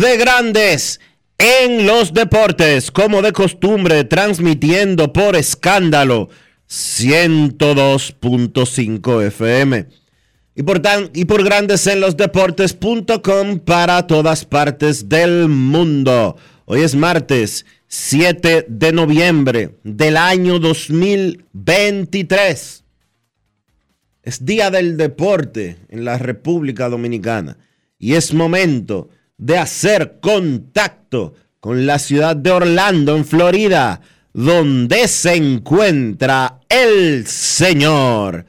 de Grandes en los Deportes, como de costumbre, transmitiendo por escándalo 102.5 FM. Y por, tan, y por grandes en los deportes.com para todas partes del mundo. Hoy es martes 7 de noviembre del año 2023. Es día del deporte en la República Dominicana y es momento hacer contacto con la ciudad de Orlando, en Florida, donde se encuentra el señor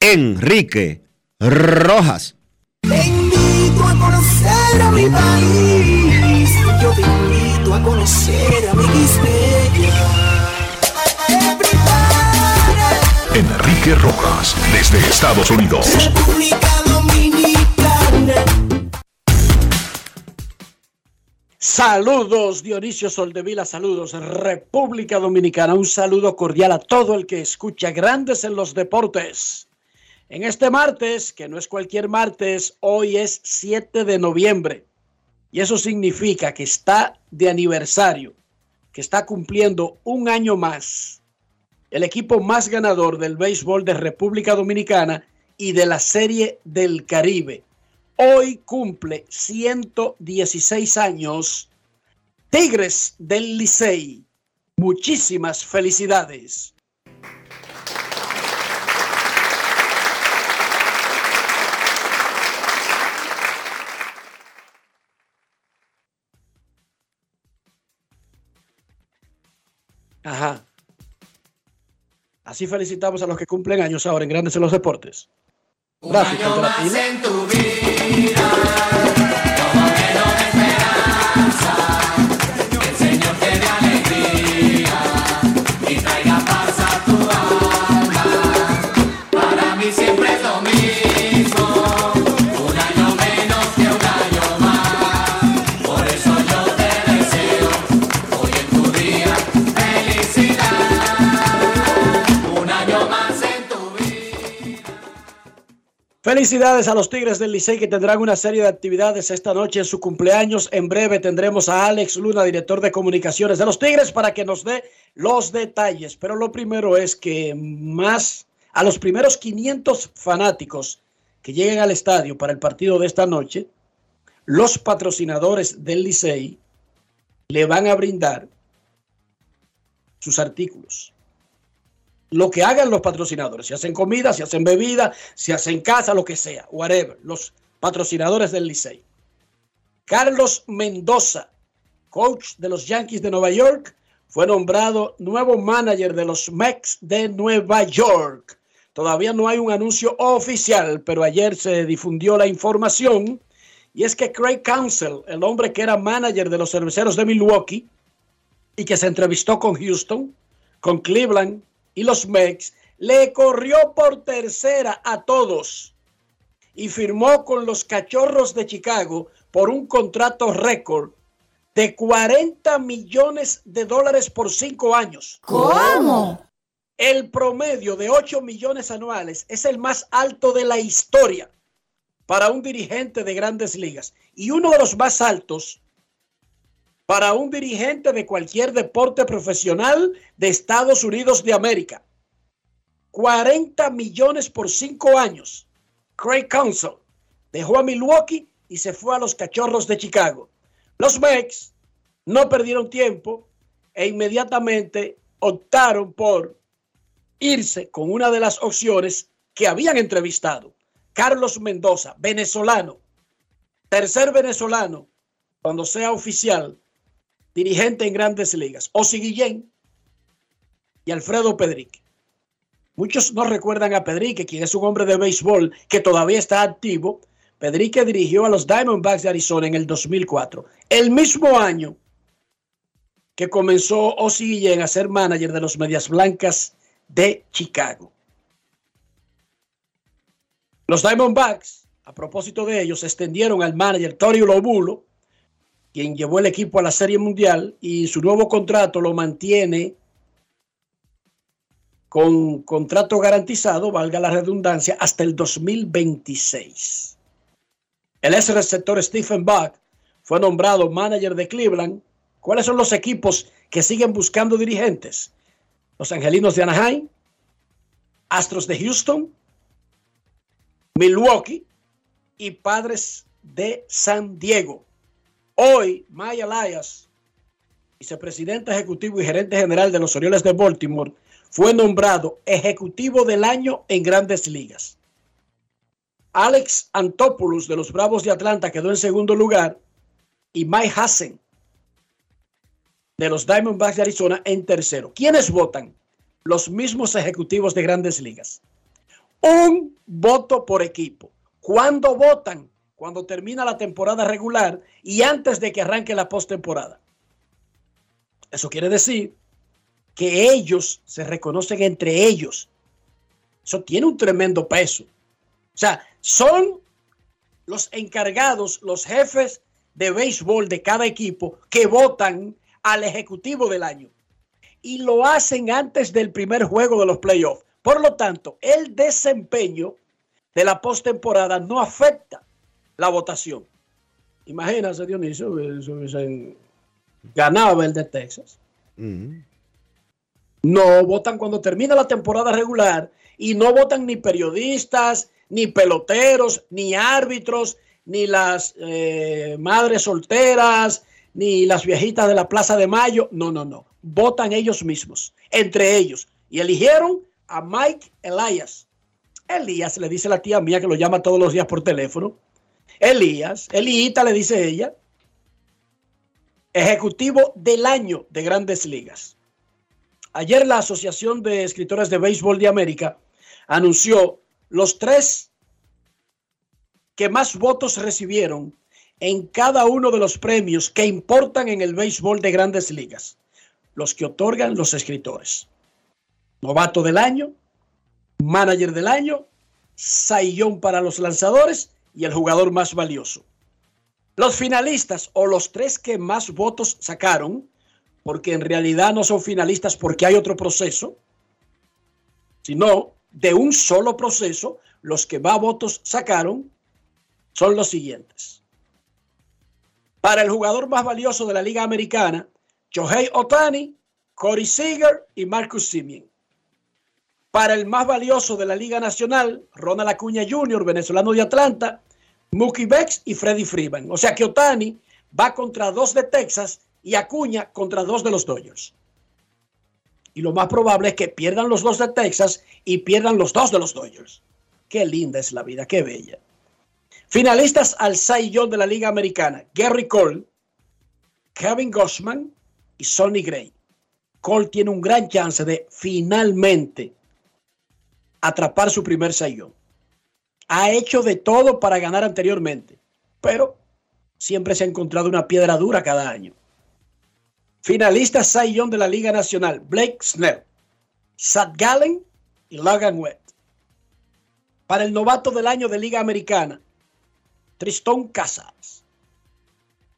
Enrique Rojas. Te invito a conocer a mi país. Yo te invito a conocer a mi Enrique Rojas, desde Estados Unidos. República Saludos Dionisio Soldevila, saludos República Dominicana, un saludo cordial a todo el que escucha Grandes en los Deportes. En este martes, que no es cualquier martes, hoy es 7 de noviembre y eso significa que está de aniversario, que está cumpliendo un año más el equipo más ganador del béisbol de República Dominicana y de la Serie del Caribe. Hoy cumple 116 años Tigres del Licey. Muchísimas felicidades. Ajá. Así felicitamos a los que cumplen años ahora en Grandes en los Deportes. Gracias, Felicidades a los Tigres del Licey que tendrán una serie de actividades esta noche en su cumpleaños. En breve tendremos a Alex Luna, director de comunicaciones de los Tigres, para que nos dé los detalles. Pero lo primero es que más a los primeros 500 fanáticos que lleguen al estadio para el partido de esta noche, los patrocinadores del Licey le van a brindar sus artículos. Lo que hagan los patrocinadores, si hacen comida, si hacen bebida, si hacen casa, lo que sea, whatever, los patrocinadores del Licey. Carlos Mendoza, coach de los Yankees de Nueva York, fue nombrado nuevo manager de los Mets de Nueva York. Todavía no hay un anuncio oficial, pero ayer se difundió la información y es que Craig Counsell, el hombre que era manager de los cerveceros de Milwaukee y que se entrevistó con Houston, con Cleveland y los Mets, le corrió por tercera a todos y firmó con los Cachorros de Chicago por un contrato récord de 40 millones de dólares por cinco años. ¿Cómo? El promedio de 8 millones anuales es el más alto de la historia para un dirigente de grandes ligas y uno de los más altos para un dirigente de cualquier deporte profesional de Estados Unidos de América. 40 millones por cinco años. Craig Counsell dejó a Milwaukee y se fue a los Cachorros de Chicago. Los Mets no perdieron tiempo e inmediatamente optaron por irse con una de las opciones que habían entrevistado. Carlos Mendoza, venezolano, tercer venezolano, cuando sea oficial, dirigente en grandes ligas. Osi Guillén y Alfredo Pedrique. Muchos no recuerdan a Pedrique, quien es un hombre de béisbol que todavía está activo. Pedrique dirigió a los Diamondbacks de Arizona en el 2004, el mismo año que comenzó Osi Guillén a ser manager de los Medias Blancas de Chicago. Los Diamondbacks, a propósito de ellos, extendieron al manager Tori Lobulo, quien llevó el equipo a la Serie Mundial y su nuevo contrato lo mantiene con contrato garantizado, valga la redundancia, hasta el 2026. El ex receptor Stephen Buck fue nombrado manager de Cleveland. ¿Cuáles son los equipos que siguen buscando dirigentes? Los Angelinos de Anaheim, Astros de Houston, Milwaukee y Padres de San Diego. Hoy, Maya Elias, vicepresidente ejecutivo y gerente general de los Orioles de Baltimore, fue nombrado ejecutivo del año en grandes ligas. Alex Antopoulos de los Bravos de Atlanta quedó en segundo lugar y Mike Hassen de los Diamondbacks de Arizona en tercero. ¿Quiénes votan? Los mismos ejecutivos de grandes ligas. Un voto por equipo. ¿Cuándo votan? Cuando termina la temporada regular y antes de que arranque la postemporada. Eso quiere decir que ellos se reconocen entre ellos. Eso tiene un tremendo peso. O sea, son los encargados, los jefes de béisbol de cada equipo que votan al ejecutivo del año. Y lo hacen antes del primer juego de los playoffs. Por lo tanto, el desempeño de la postemporada no afecta la votación. Imagínate, Dionisio, eso hubiesen ganado el de Texas. Mm. No votan cuando termina la temporada regular y no votan ni periodistas, ni peloteros, ni árbitros, ni las eh, madres solteras, ni las viejitas de la Plaza de Mayo. No, no, no. Votan ellos mismos, entre ellos. Y eligieron a Mike Elias. Elías le dice la tía mía que lo llama todos los días por teléfono. Elías, Elita le dice ella, ejecutivo del año de grandes ligas. Ayer la Asociación de Escritores de Béisbol de América anunció los tres que más votos recibieron en cada uno de los premios que importan en el béisbol de grandes ligas, los que otorgan los escritores. Novato del año, manager del año, saillón para los lanzadores y el jugador más valioso. Los finalistas o los tres que más votos sacaron, porque en realidad no son finalistas porque hay otro proceso, sino de un solo proceso, los que más votos sacaron son los siguientes. Para el jugador más valioso de la Liga Americana, Shohei Otani, Corey Seager y Marcus Simeon. Para el más valioso de la Liga Nacional, Ronald Acuña Jr., venezolano de Atlanta, Mookie Betts y Freddie Freeman. O sea que Otani va contra dos de Texas y Acuña contra dos de los Dodgers. Y lo más probable es que pierdan los dos de Texas y pierdan los dos de los Dodgers. Qué linda es la vida, qué bella. Finalistas al Cy de la Liga Americana: Gary Cole, Kevin Gossman y Sonny Gray. Cole tiene un gran chance de finalmente atrapar su primer sayón. Ha hecho de todo para ganar anteriormente, pero siempre se ha encontrado una piedra dura cada año. Finalistas Cy Young de la Liga Nacional, Blake Snell, Sat Gallen y Logan Webb. Para el novato del año de Liga Americana, Tristón Casas,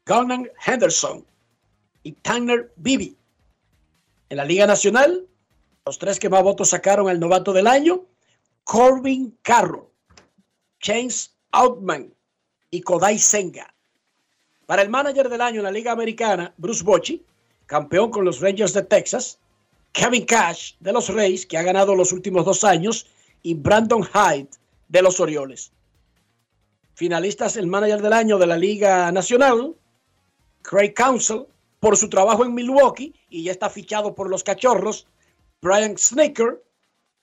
Gunnar Henderson y Tanner Bibi. En la Liga Nacional, los tres que más votos sacaron al novato del año, Corbin Carroll, James Outman y Kodai Senga. Para el manager del año en la Liga Americana, Bruce Bochy, campeón con los Rangers de Texas, Kevin Cash de los Reyes, que ha ganado los últimos dos años, y Brandon Hyde de los Orioles. Finalistas el manager del año de la Liga Nacional, Craig Council, por su trabajo en Milwaukee y ya está fichado por los Cachorros, Brian Snicker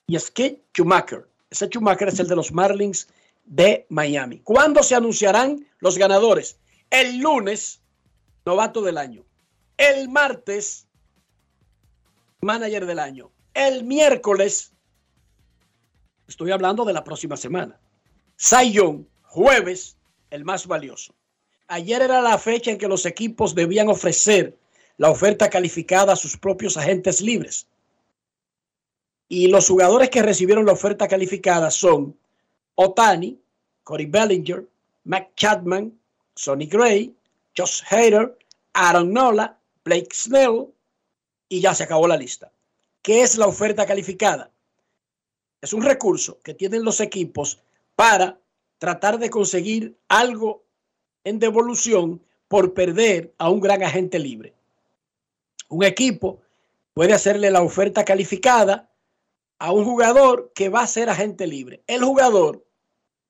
y Skid Schumacher. Ese Schumacher es el de los Marlins de Miami. ¿Cuándo se anunciarán los ganadores? El lunes, novato del año. El martes, manager del año. El miércoles, estoy hablando de la próxima semana. Young, jueves, el más valioso. Ayer era la fecha en que los equipos debían ofrecer la oferta calificada a sus propios agentes libres. Y los jugadores que recibieron la oferta calificada son Otani, Corey Bellinger, Matt Chapman, Sonny Gray, Josh Hader, Aaron Nola, Blake Snell y ya se acabó la lista. ¿Qué es la oferta calificada? Es un recurso que tienen los equipos para tratar de conseguir algo en devolución por perder a un gran agente libre. Un equipo puede hacerle la oferta calificada a un jugador que va a ser agente libre. El jugador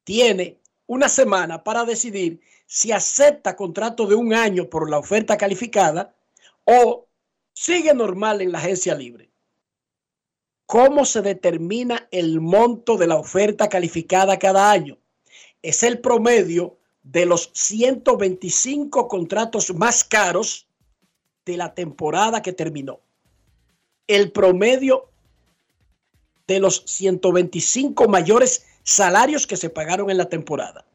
tiene una semana para decidir si acepta contrato de un año por la oferta calificada o sigue normal en la agencia libre. ¿Cómo se determina el monto de la oferta calificada cada año? Es el promedio de los 125 contratos más caros de la temporada que terminó. El promedio de los 125 mayores salarios que se pagaron en la temporada.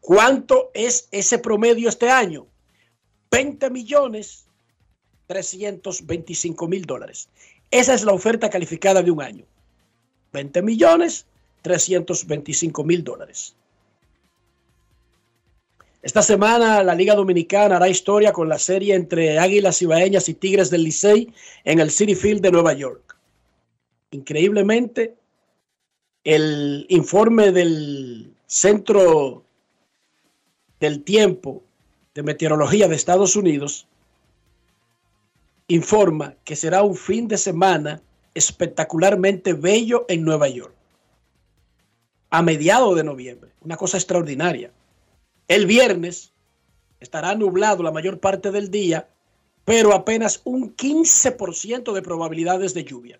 ¿Cuánto es ese promedio este año? 20 millones 325 mil dólares. Esa es la oferta calificada de un año. 20 millones 325 mil dólares. Esta semana la Liga Dominicana hará historia con la serie entre Águilas Ibaeñas y Tigres del Licey en el City Field de Nueva York. Increíblemente, el informe del Centro del Tiempo de Meteorología de Estados Unidos informa que será un fin de semana espectacularmente bello en Nueva York. A mediados de noviembre. Una cosa extraordinaria. El viernes estará nublado la mayor parte del día, pero apenas un 15% de probabilidades de lluvia.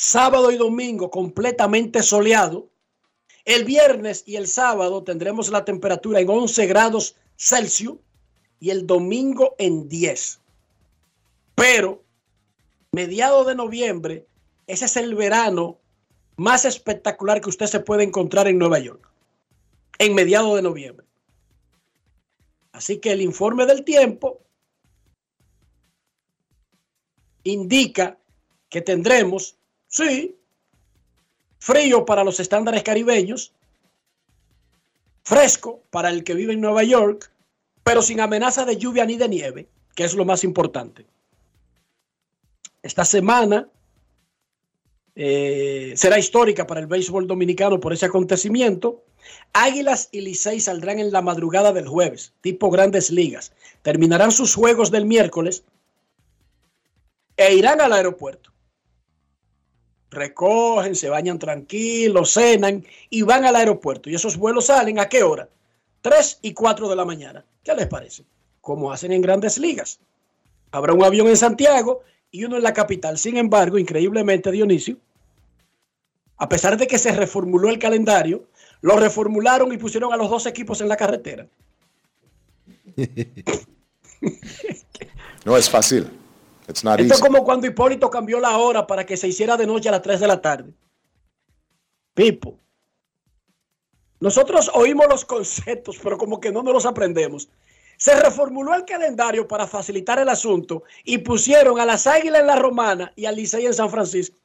Sábado y domingo completamente soleado. El viernes y el sábado tendremos la temperatura en 11 grados Celsius y el domingo en 10. Pero mediado de noviembre, ese es el verano más espectacular que usted se puede encontrar en Nueva York en mediados de noviembre. Así que el informe del tiempo indica que tendremos, sí, frío para los estándares caribeños, fresco para el que vive en Nueva York, pero sin amenaza de lluvia ni de nieve, que es lo más importante. Esta semana eh, será histórica para el béisbol dominicano por ese acontecimiento. Águilas y Licey saldrán en la madrugada del jueves, tipo grandes ligas. Terminarán sus juegos del miércoles e irán al aeropuerto. Recogen, se bañan tranquilos, cenan y van al aeropuerto. Y esos vuelos salen a qué hora? 3 y 4 de la mañana. ¿Qué les parece? Como hacen en grandes ligas. Habrá un avión en Santiago y uno en la capital. Sin embargo, increíblemente, Dionisio, a pesar de que se reformuló el calendario, lo reformularon y pusieron a los dos equipos en la carretera. No es fácil. It's not Esto es como cuando Hipólito cambió la hora para que se hiciera de noche a las 3 de la tarde. Pipo. Nosotros oímos los conceptos, pero como que no nos los aprendemos. Se reformuló el calendario para facilitar el asunto y pusieron a las Águilas en la Romana y al Licey en San Francisco.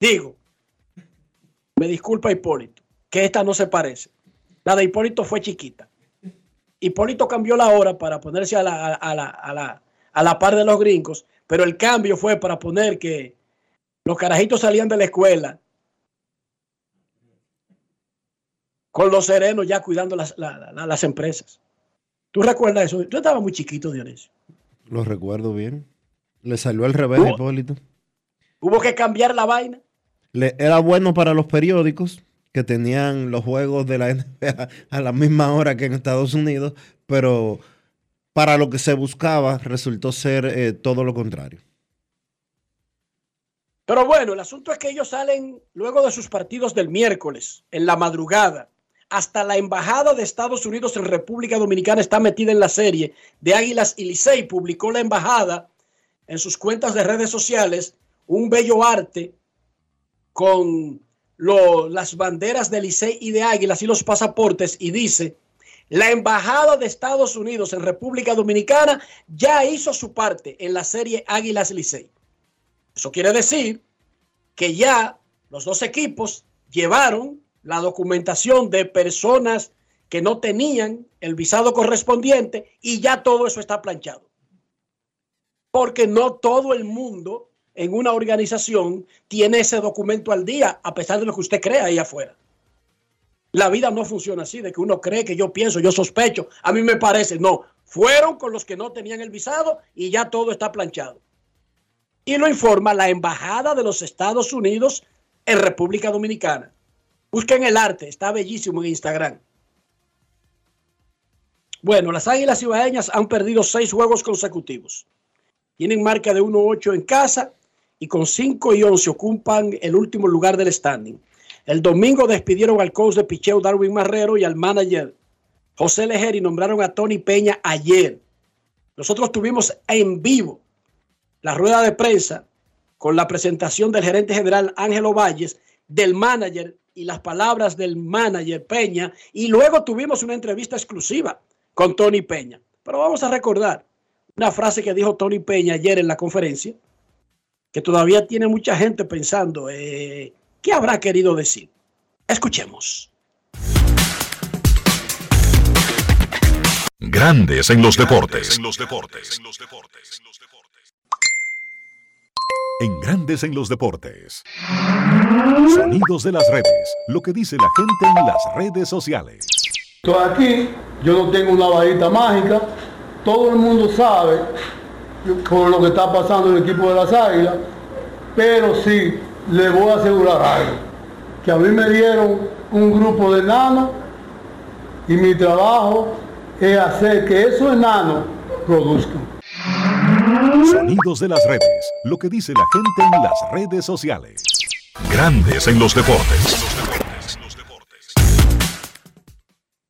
Digo, me disculpa Hipólito, que esta no se parece. La de Hipólito fue chiquita. Hipólito cambió la hora para ponerse a la, a la- a la- a la par de los gringos, pero el cambio fue para poner que los carajitos salían de la escuela con los serenos ya cuidando las, la- la- las empresas. ¿Tú recuerdas eso? Yo estaba muy chiquito, Dionisio. Lo recuerdo bien. Le salió al revés a Oh. Hipólito. Hubo que cambiar la vaina. Le- era bueno para los periódicos que tenían los juegos de la NBA a la misma hora que en Estados Unidos, pero para lo que se buscaba resultó ser eh, todo lo contrario. Pero bueno, el asunto es que ellos salen luego de sus partidos del miércoles, en la madrugada. Hasta la embajada de Estados Unidos en República Dominicana está metida en la serie de Águilas y Licey. Publicó la embajada en sus cuentas de redes sociales un bello arte con las banderas de Licey y de Águilas y los pasaportes y dice, la embajada de Estados Unidos en República Dominicana ya hizo su parte en la serie Águilas Licey. Eso quiere decir que ya los dos equipos llevaron la documentación de personas que no tenían el visado correspondiente y ya todo eso está planchado. Porque no todo el mundo en una organización tiene ese documento al día, a pesar de lo que usted crea ahí afuera. La vida no funciona así, de que uno cree que yo pienso, yo sospecho, a mí me parece, no, fueron con los que no tenían el visado y ya todo está planchado y lo informa la Embajada de los Estados Unidos en República Dominicana. Busquen el arte, está bellísimo en Instagram. Bueno, las Águilas Ibaeñas han perdido seis juegos consecutivos. Tienen marca de 1-8 en casa y con 5 y 11 ocupan el último lugar del standing. El domingo despidieron al coach de picheo Darwin Marrero y al manager José Lejer y nombraron a Tony Peña ayer. Nosotros tuvimos en vivo la rueda de prensa con la presentación del gerente general Ángelo Valles, del manager y las palabras del manager Peña, y luego tuvimos una entrevista exclusiva con Tony Peña. Pero vamos a recordar una frase que dijo Tony Peña ayer en la conferencia, que todavía tiene mucha gente pensando, eh, ¿qué habrá querido decir? Escuchemos. Grandes en los deportes. En los deportes. En los deportes. En Grandes en los deportes. Sonidos de las redes. Lo que dice la gente en las redes sociales. Estoy aquí, yo no tengo una varita mágica, todo el mundo sabe con lo que está pasando en el equipo de las Águilas, pero sí le voy a asegurar algo, que a mí me dieron un grupo de enanos y mi trabajo es hacer que esos enanos produzcan. Sonidos de las redes. Lo que dice la gente en las redes sociales. Grandes en los deportes.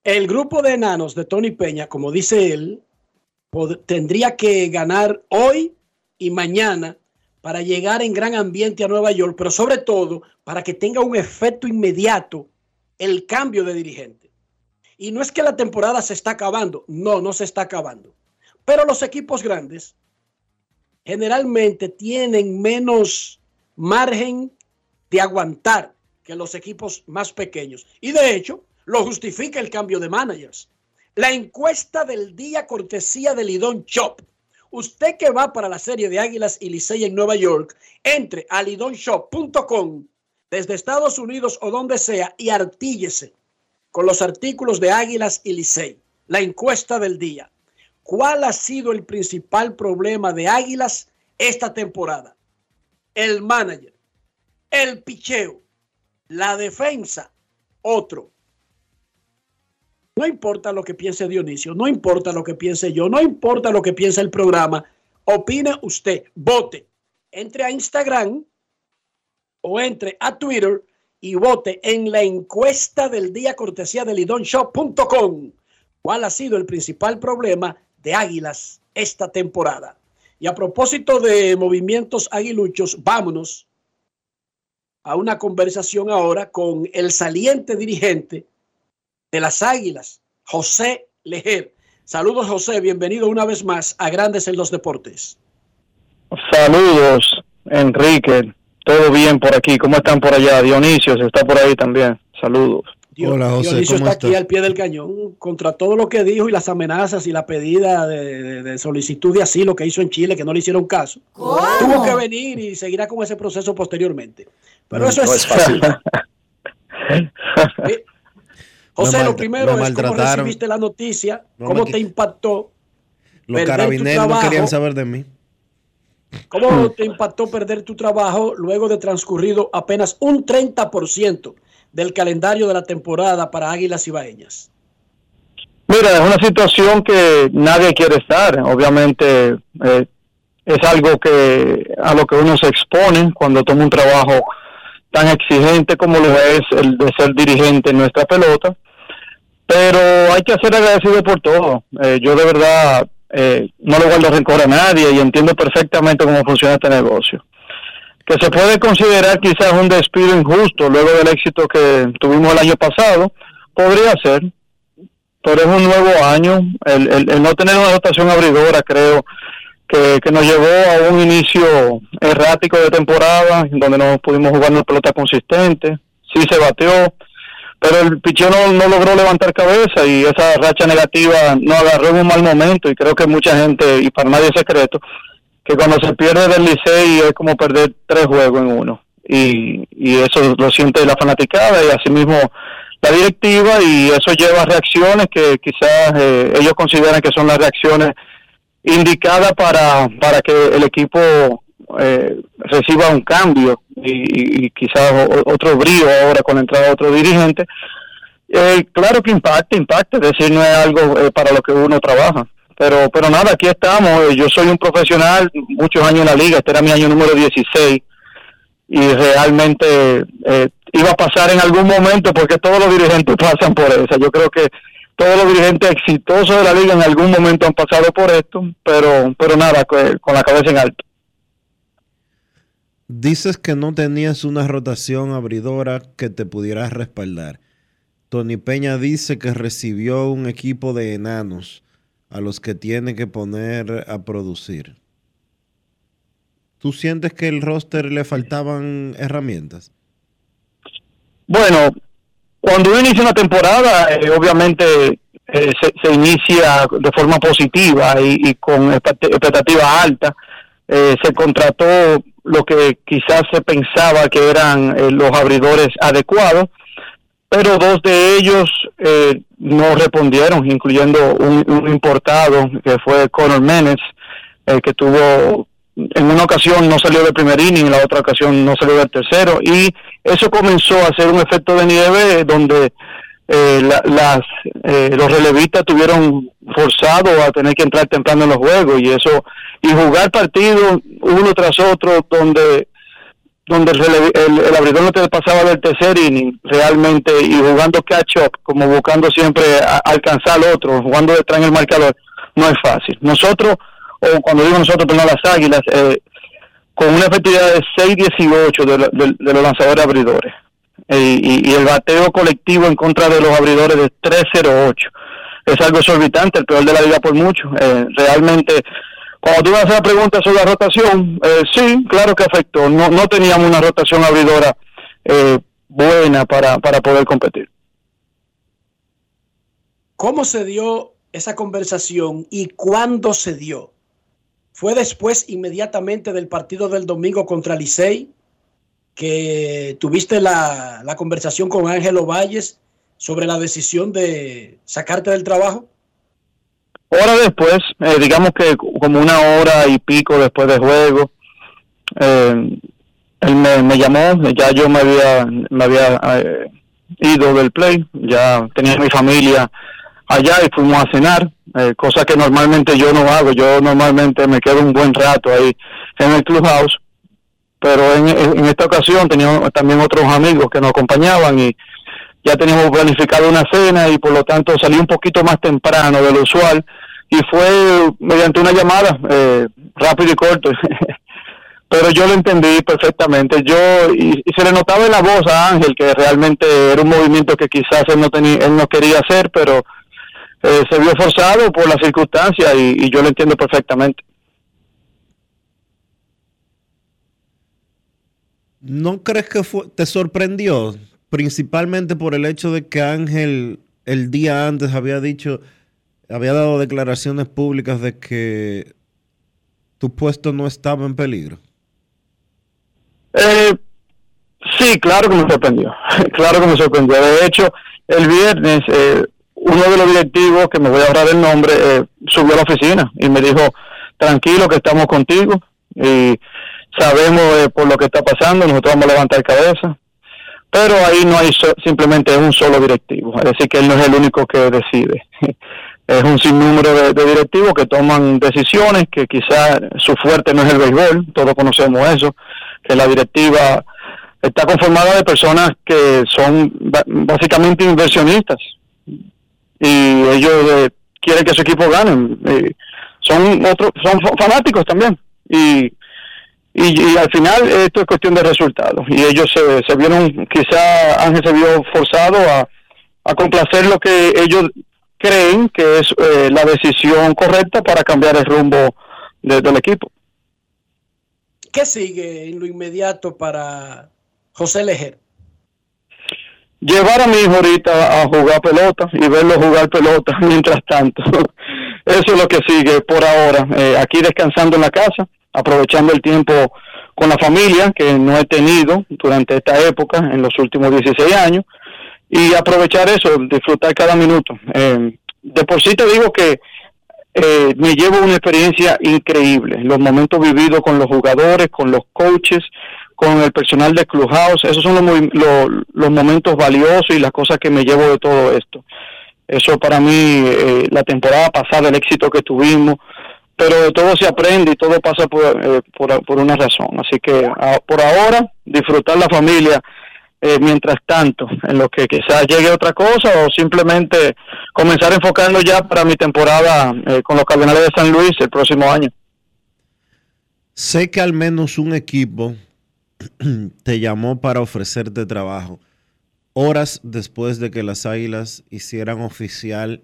El grupo de enanos de Tony Peña, como dice él, tendría que ganar hoy y mañana para llegar en gran ambiente a Nueva York, pero sobre todo para que tenga un efecto inmediato el cambio de dirigente. Y no es que la temporada se está acabando, no, no se está acabando. Pero los equipos grandes generalmente tienen menos margen de aguantar que los equipos más pequeños. Y de hecho, lo justifica el cambio de managers. La encuesta del día cortesía de Lidón Shop. Usted que va para la serie de Águilas y Licey en Nueva York, entre a lidonshop.com desde Estados Unidos o donde sea y artíllese con los artículos de Águilas y Licey. La encuesta del día. ¿Cuál ha sido el principal problema de Águilas esta temporada? El manager, el picheo, la defensa, otro. No importa lo que piense Dionisio, no importa lo que piense yo, no importa lo que piense el programa, opine usted, vote. Entre a Instagram o entre a Twitter y vote en la encuesta del día cortesía de lidonshop.com. ¿Cuál ha sido el principal problema de Águilas esta temporada? Y a propósito de movimientos aguiluchos, vámonos a una conversación ahora con el saliente dirigente de las Águilas, José Lejer. Saludos, José. Bienvenido una vez más a Grandes en los Deportes. Saludos, Enrique. Todo bien por aquí. ¿Cómo están por allá? Dionisio se está por ahí también. Saludos. Dio- Hola, José, Dionisio ¿cómo está aquí al pie del cañón contra todo lo que dijo y las amenazas y la pedida de, de- de solicitud de asilo que hizo en Chile, que no le hicieron caso. Tuvo que venir y seguirá con ese proceso posteriormente. Pero eso No es, es fácil. José, lo primero me es cómo recibiste la noticia, No cómo te impactó, Los carabineros no querían saber de mí. cómo te impactó perder tu trabajo luego de transcurrido apenas un 30% del calendario de la temporada para Águilas Ibaeñas. Mira, es una situación que nadie quiere estar. Obviamente eh, es algo que a lo que uno se expone cuando toma un trabajo tan exigente como lo es el de ser dirigente en nuestra pelota. Pero hay que ser agradecido por todo. Eh, yo de verdad eh, no le guardo rencor a nadie y entiendo perfectamente cómo funciona este negocio. Que se puede considerar quizás un despido injusto luego del éxito que tuvimos el año pasado, podría ser, pero es un nuevo año. El, el- no tener una rotación abridora creo que, que nos llevó a un inicio errático de temporada, donde no pudimos jugar una pelota consistente, sí se bateó, pero el picheo no, no logró levantar cabeza y esa racha negativa nos agarró en un mal momento y creo que mucha gente, y para nadie es secreto, que cuando se pierde del Licey es como perder tres juegos en uno. Y, y eso lo siente la fanaticada y asimismo la directiva y eso lleva reacciones que quizás eh, ellos consideran que son las reacciones indicadas para, para que el equipo eh, reciba un cambio y, y- quizás otro brío ahora con la entrada de otro dirigente. Eh, claro que impacta, impacta, es decir, no es algo eh, para lo que uno trabaja. Pero, pero nada, aquí estamos. eh, Yo soy un profesional, muchos años en la liga, este era mi año número 16 y realmente iba a pasar en algún momento porque todos los dirigentes pasan por eso. Yo creo que todos los dirigentes exitosos de la liga en algún momento han pasado por esto, pero, pero nada, con la cabeza en alto. Dices que no tenías una rotación abridora que te pudiera respaldar. Tony Peña dice que recibió un equipo de enanos a los que tiene que poner a producir. ¿Tú sientes que el roster le faltaban herramientas? Bueno, cuando uno inicia una temporada, eh, obviamente eh, se, se inicia de forma positiva y, y con expect- expectativas altas. Eh, se contrató lo que quizás se pensaba que eran eh, los abridores adecuados, pero dos de ellos eh, no respondieron, incluyendo un, importado que fue Conor Menes, eh, que tuvo en una ocasión no salió del primer inning, en la otra ocasión no salió del tercero, y eso comenzó a hacer un efecto de nieve donde eh, la- las eh, los relevistas tuvieron forzado a tener que entrar temprano en los juegos y eso y jugar partidos uno tras otro donde donde el, el, abridor no te pasaba del tercer inning realmente y jugando catch up como buscando siempre a- alcanzar al otro jugando detrás en el marcador no es fácil. Nosotros o cuando digo nosotros perdón las águilas eh, con una efectividad de 6-18 de, de- los lanzadores abridores y, y el bateo colectivo en contra de los abridores de 3-0-8 es algo exorbitante, el peor de la liga por mucho. Eh, realmente, cuando tú me haces la pregunta sobre la rotación, eh, sí, claro que afectó. No, no teníamos una rotación abridora eh, buena para, para poder competir. ¿Cómo se dio esa conversación y cuándo se dio? ¿Fue después inmediatamente del partido del domingo contra Licey que tuviste la, la conversación con Ángelo Valles sobre la decisión de sacarte del trabajo? Hora después, eh, digamos que como una hora y pico después del juego, eh, él me, llamó, ya yo me había, me había eh, ido del play, ya tenía mi familia allá y fuimos a cenar, eh, cosa que normalmente yo no hago, yo normalmente me quedo un buen rato ahí en el clubhouse, pero en, en esta ocasión tenía también otros amigos que nos acompañaban y ya teníamos planificado una cena y por lo tanto salí un poquito más temprano de lo usual y fue mediante una llamada eh, rápido y corto pero yo lo entendí perfectamente. Yo y, y se le notaba en la voz a Ángel que realmente era un movimiento que quizás él no tenía, él no quería hacer, pero eh, se vio forzado por las circunstancias y, y yo lo entiendo perfectamente. ¿No crees que fue- te sorprendió? Principalmente por el hecho de que Ángel el día antes había dicho, había dado declaraciones públicas de que tu puesto no estaba en peligro. Eh, sí, claro que me sorprendió. claro que me sorprendió. De hecho, el viernes, eh, uno de los directivos, que me voy a ahorrar el nombre, eh, subió a la oficina y me dijo, tranquilo que estamos contigo y sabemos eh, por lo que está pasando, nosotros vamos a levantar cabeza. Pero ahí no hay so- simplemente un solo directivo, es decir, que él no es el único que decide. es un sinnúmero de, de directivos que toman decisiones que quizás su fuerte no es el béisbol, todos conocemos eso, que la directiva está conformada de personas que son básicamente inversionistas y ellos eh, quieren que su equipo gane. eh, son otros, son fa- fanáticos también y, y, y al final esto es cuestión de resultados y ellos se, se vieron, quizá Ángel se vio forzado a, a complacer lo que ellos creen que es eh, la decisión correcta para cambiar el rumbo de- del equipo. ¿Qué sigue en lo inmediato para José Lejer? llevar a mi hijo ahorita a jugar pelota y verlo jugar pelota mientras tanto. Eso es lo que sigue por ahora. Eh, aquí descansando en la casa, aprovechando el tiempo con la familia que no he tenido durante esta época en los últimos 16 años y aprovechar eso, disfrutar cada minuto. Eh, de por sí te digo que eh, me llevo una experiencia increíble. Los momentos vividos con los jugadores, con los coaches, con el personal de Clubhouse, esos son los, los momentos valiosos y las cosas que me llevo de todo esto. Eso para mí, eh, la temporada pasada, el éxito que tuvimos, pero de todo se aprende y todo pasa por, eh, por, por una razón. Así que por ahora, disfrutar la familia eh, mientras tanto, en lo que quizás llegue otra cosa o simplemente comenzar enfocando ya para mi temporada eh, con los Cardenales de San Luis el próximo año. Sé que al menos un equipo te llamó para ofrecerte trabajo horas después de que las Águilas hicieran oficial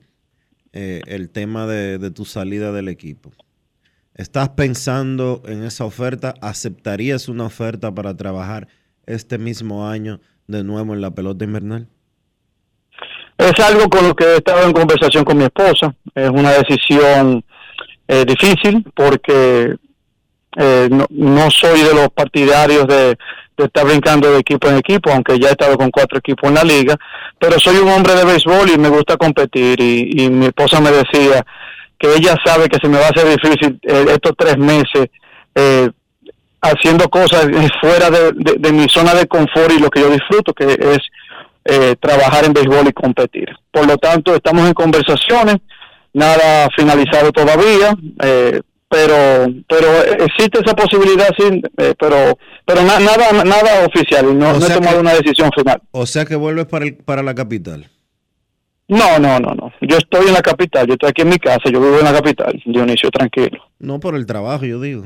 eh, el tema de, tu salida del equipo. ¿Estás pensando en esa oferta? ¿Aceptarías una oferta para trabajar este mismo año de nuevo en la pelota invernal? Es algo con lo que he estado en conversación con mi esposa. Es una decisión eh, difícil porque eh, no soy de los partidarios de, estar brincando de equipo en equipo, aunque ya he estado con cuatro equipos en la liga, pero soy un hombre de béisbol y me gusta competir y, mi esposa me decía que ella sabe que se me va a hacer difícil eh, estos tres meses eh, haciendo cosas fuera de, de- de mi zona de confort y lo que yo disfruto, que es eh, trabajar en béisbol y competir. Por lo tanto, estamos en conversaciones, nada finalizado todavía, eh, pero pero existe esa posibilidad, sí, eh, pero pero na- nada nada oficial, no, no he tomado que- una decisión final. O sea que vuelves para, el- para la capital. No, no, no, no. Yo estoy en la capital, yo estoy aquí en mi casa, yo vivo en la capital, Dionisio, tranquilo. No por el trabajo, yo digo.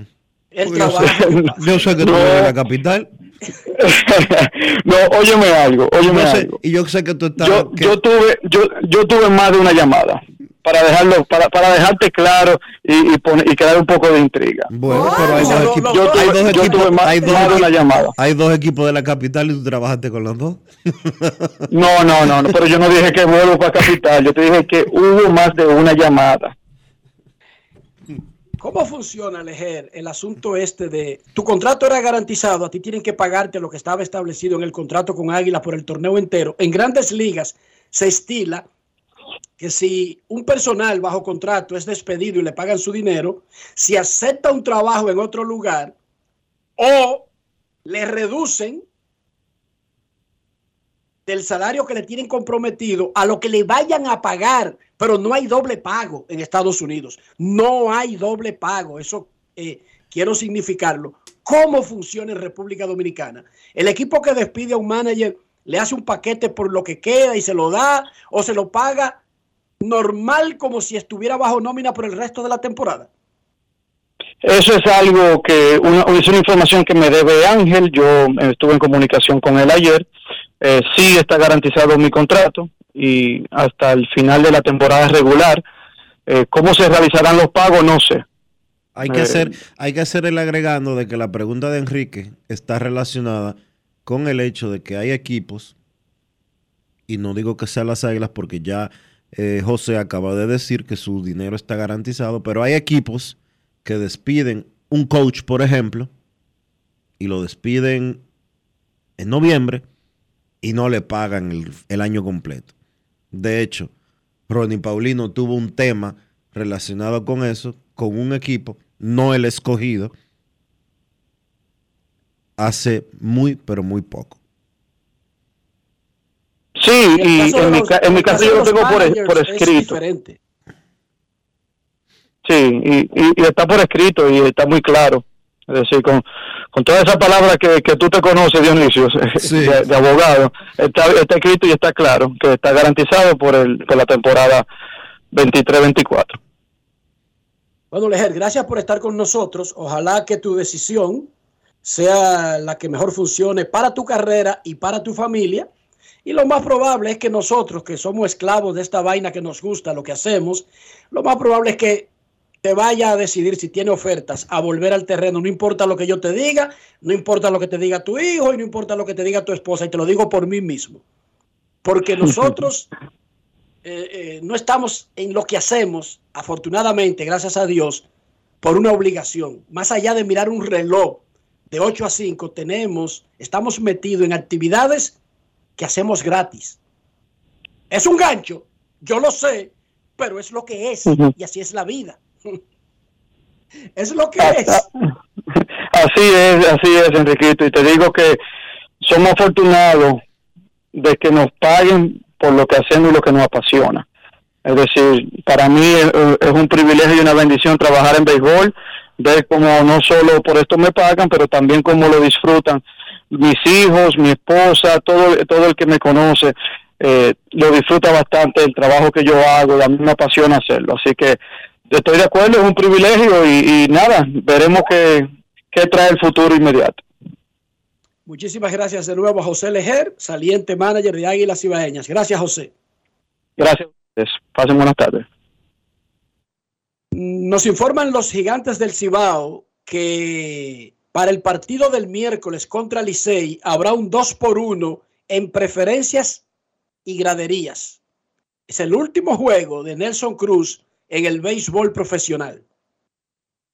El yo trabajo. sé, yo sé que tú No. vives en la capital. no, óyeme algo, óyeme Yo sé- algo. y yo sé que tú estás. yo, que- yo tuve yo yo tuve más de una llamada para dejarlo para, para dejarte claro y, y, poner- y crear un poco de intriga Bueno, pero hay no, dos no, equipos. no, yo tuve, hay dos yo equipos. tuve más, hay dos más de una equipos- llamada Hay dos equipos de la capital y tú trabajaste con los dos. no no no no pero yo no dije que vuelvo para capital yo te dije que hubo más de una llamada ¿Cómo funciona, Lejer, el asunto este de tu contrato era garantizado, a ti tienen que pagarte lo que estaba establecido en el contrato con Águila por el torneo entero? En grandes ligas se estila que si un personal bajo contrato es despedido y le pagan su dinero, si acepta un trabajo en otro lugar o le reducen del salario que le tienen comprometido a lo que le vayan a pagar, pero no hay doble pago en Estados Unidos. No hay doble pago. Eso eh, quiero significarlo. ¿Cómo funciona en República Dominicana? El equipo que despide a un manager le hace un paquete por lo que queda y se lo da o se lo paga normal como si estuviera bajo nómina por el resto de la temporada. Eso es algo que, una, es una información que me debe Ángel, yo estuve en comunicación con él ayer, eh, sí está garantizado mi contrato y hasta el final de la temporada regular. Eh, ¿Cómo se realizarán los pagos? No sé. Hay que, Eh, hacer, hay que hacer el agregando de que la pregunta de Enrique está relacionada con el hecho de que hay equipos, y no digo que sean las águilas porque ya eh, José acaba de decir que su dinero está garantizado, pero hay equipos que despiden un coach, por ejemplo, y lo despiden en noviembre y no le pagan el, el año completo. De hecho, Ronnie Paulino tuvo un tema relacionado con eso, con un equipo, no el escogido, hace muy, pero muy poco. Sí, y en mi, ca- en mi caso yo lo tengo por, por Es escrito. diferente. Sí, y, y- y está por escrito y está muy claro. Es decir, con, con todas esas palabras que, que tú te conoces, Dionisio, de, de abogado, está, está escrito y está claro que está garantizado por, el, por la temporada 23-24. Bueno, Lejer, gracias por estar con nosotros. Ojalá que tu decisión sea la que mejor funcione para tu carrera y para tu familia. Y lo más probable es que nosotros, que somos esclavos de esta vaina que nos gusta, lo que hacemos, lo más probable es que te vaya a decidir si tiene ofertas a volver al terreno. No importa lo que yo te diga, no importa lo que te diga tu hijo y no importa lo que te diga tu esposa. Y te lo digo por mí mismo. Porque nosotros eh, eh, no estamos en lo que hacemos, afortunadamente, gracias a Dios, por una obligación. Más allá de mirar un reloj de 8 a 5, tenemos, estamos metidos en actividades que hacemos gratis. Es un gancho, yo lo sé, pero es lo que es y así es la vida. es lo que es. Así es, así es, Enriquito. Y te digo que somos afortunados de que nos paguen por lo que hacemos y lo que nos apasiona. Es decir, para mí es, es un privilegio y una bendición trabajar en béisbol, ver cómo no solo por esto me pagan, pero también cómo lo disfrutan mis hijos, mi esposa, todo, todo el que me conoce, eh, lo disfruta bastante el trabajo que yo hago a mí me apasiona hacerlo. Así que estoy de acuerdo, es un privilegio y, y nada, veremos qué, qué trae el futuro inmediato. Muchísimas gracias de nuevo a José Lejer, saliente manager de Águilas Ibaeñas. Gracias, José. Gracias. Pasen buenas tardes. Nos informan los gigantes del Cibao que para el partido del miércoles contra Licey habrá un 2 por 1 en preferencias y graderías. Es el último juego de Nelson Cruz en el béisbol profesional.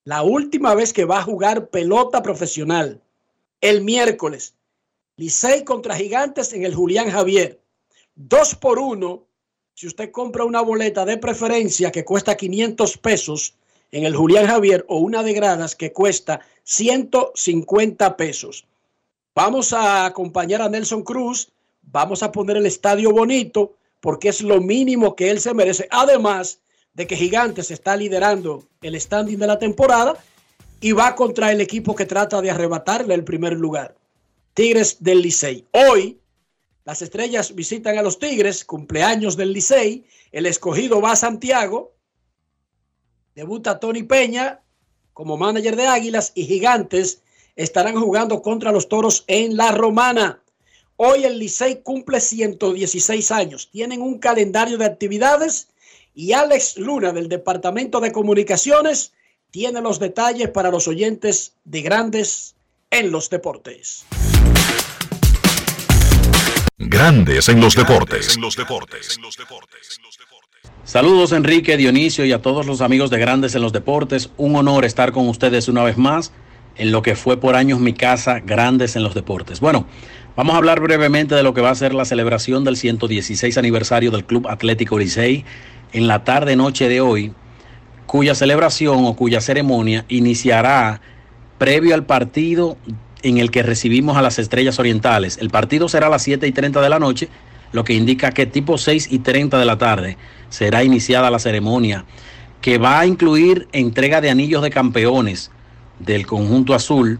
La última vez que va a jugar pelota profesional. El miércoles. Licey contra Gigantes en el Julián Javier. 2 por 1 si usted compra una boleta de preferencia que cuesta 500 pesos en el Julián Javier o una de gradas que cuesta 150 pesos. Vamos a acompañar a Nelson Cruz, vamos a poner el estadio bonito porque es lo mínimo que él se merece. Además de que Gigantes está liderando el standing de la temporada y va contra el equipo que trata de arrebatarle el primer lugar. Tigres del Licey. Hoy las estrellas visitan a los Tigres, cumpleaños del Licey. El escogido va a Santiago. Debuta Tony Peña como manager de Águilas y Gigantes estarán jugando contra los Toros en La Romana. Hoy el Licey cumple 116 años. Tienen un calendario de actividades y Alex Luna del Departamento de Comunicaciones tiene los detalles para los oyentes de Grandes en los Deportes. Grandes en los deportes. Saludos Enrique, Dionisio y a todos los amigos de Grandes en los Deportes. Un honor estar con ustedes una vez más en lo que fue por años mi casa, Grandes en los Deportes. Bueno, vamos a hablar brevemente de lo que va a ser la celebración del 116 aniversario del Club Atlético Licey en la tarde noche de hoy, cuya celebración o cuya ceremonia iniciará previo al partido en el que recibimos a las Estrellas Orientales. El partido será a las 7 y 30 de la noche, lo que indica que tipo 6 y 30 de la tarde será iniciada la ceremonia, que va a incluir entrega de anillos de campeones del conjunto azul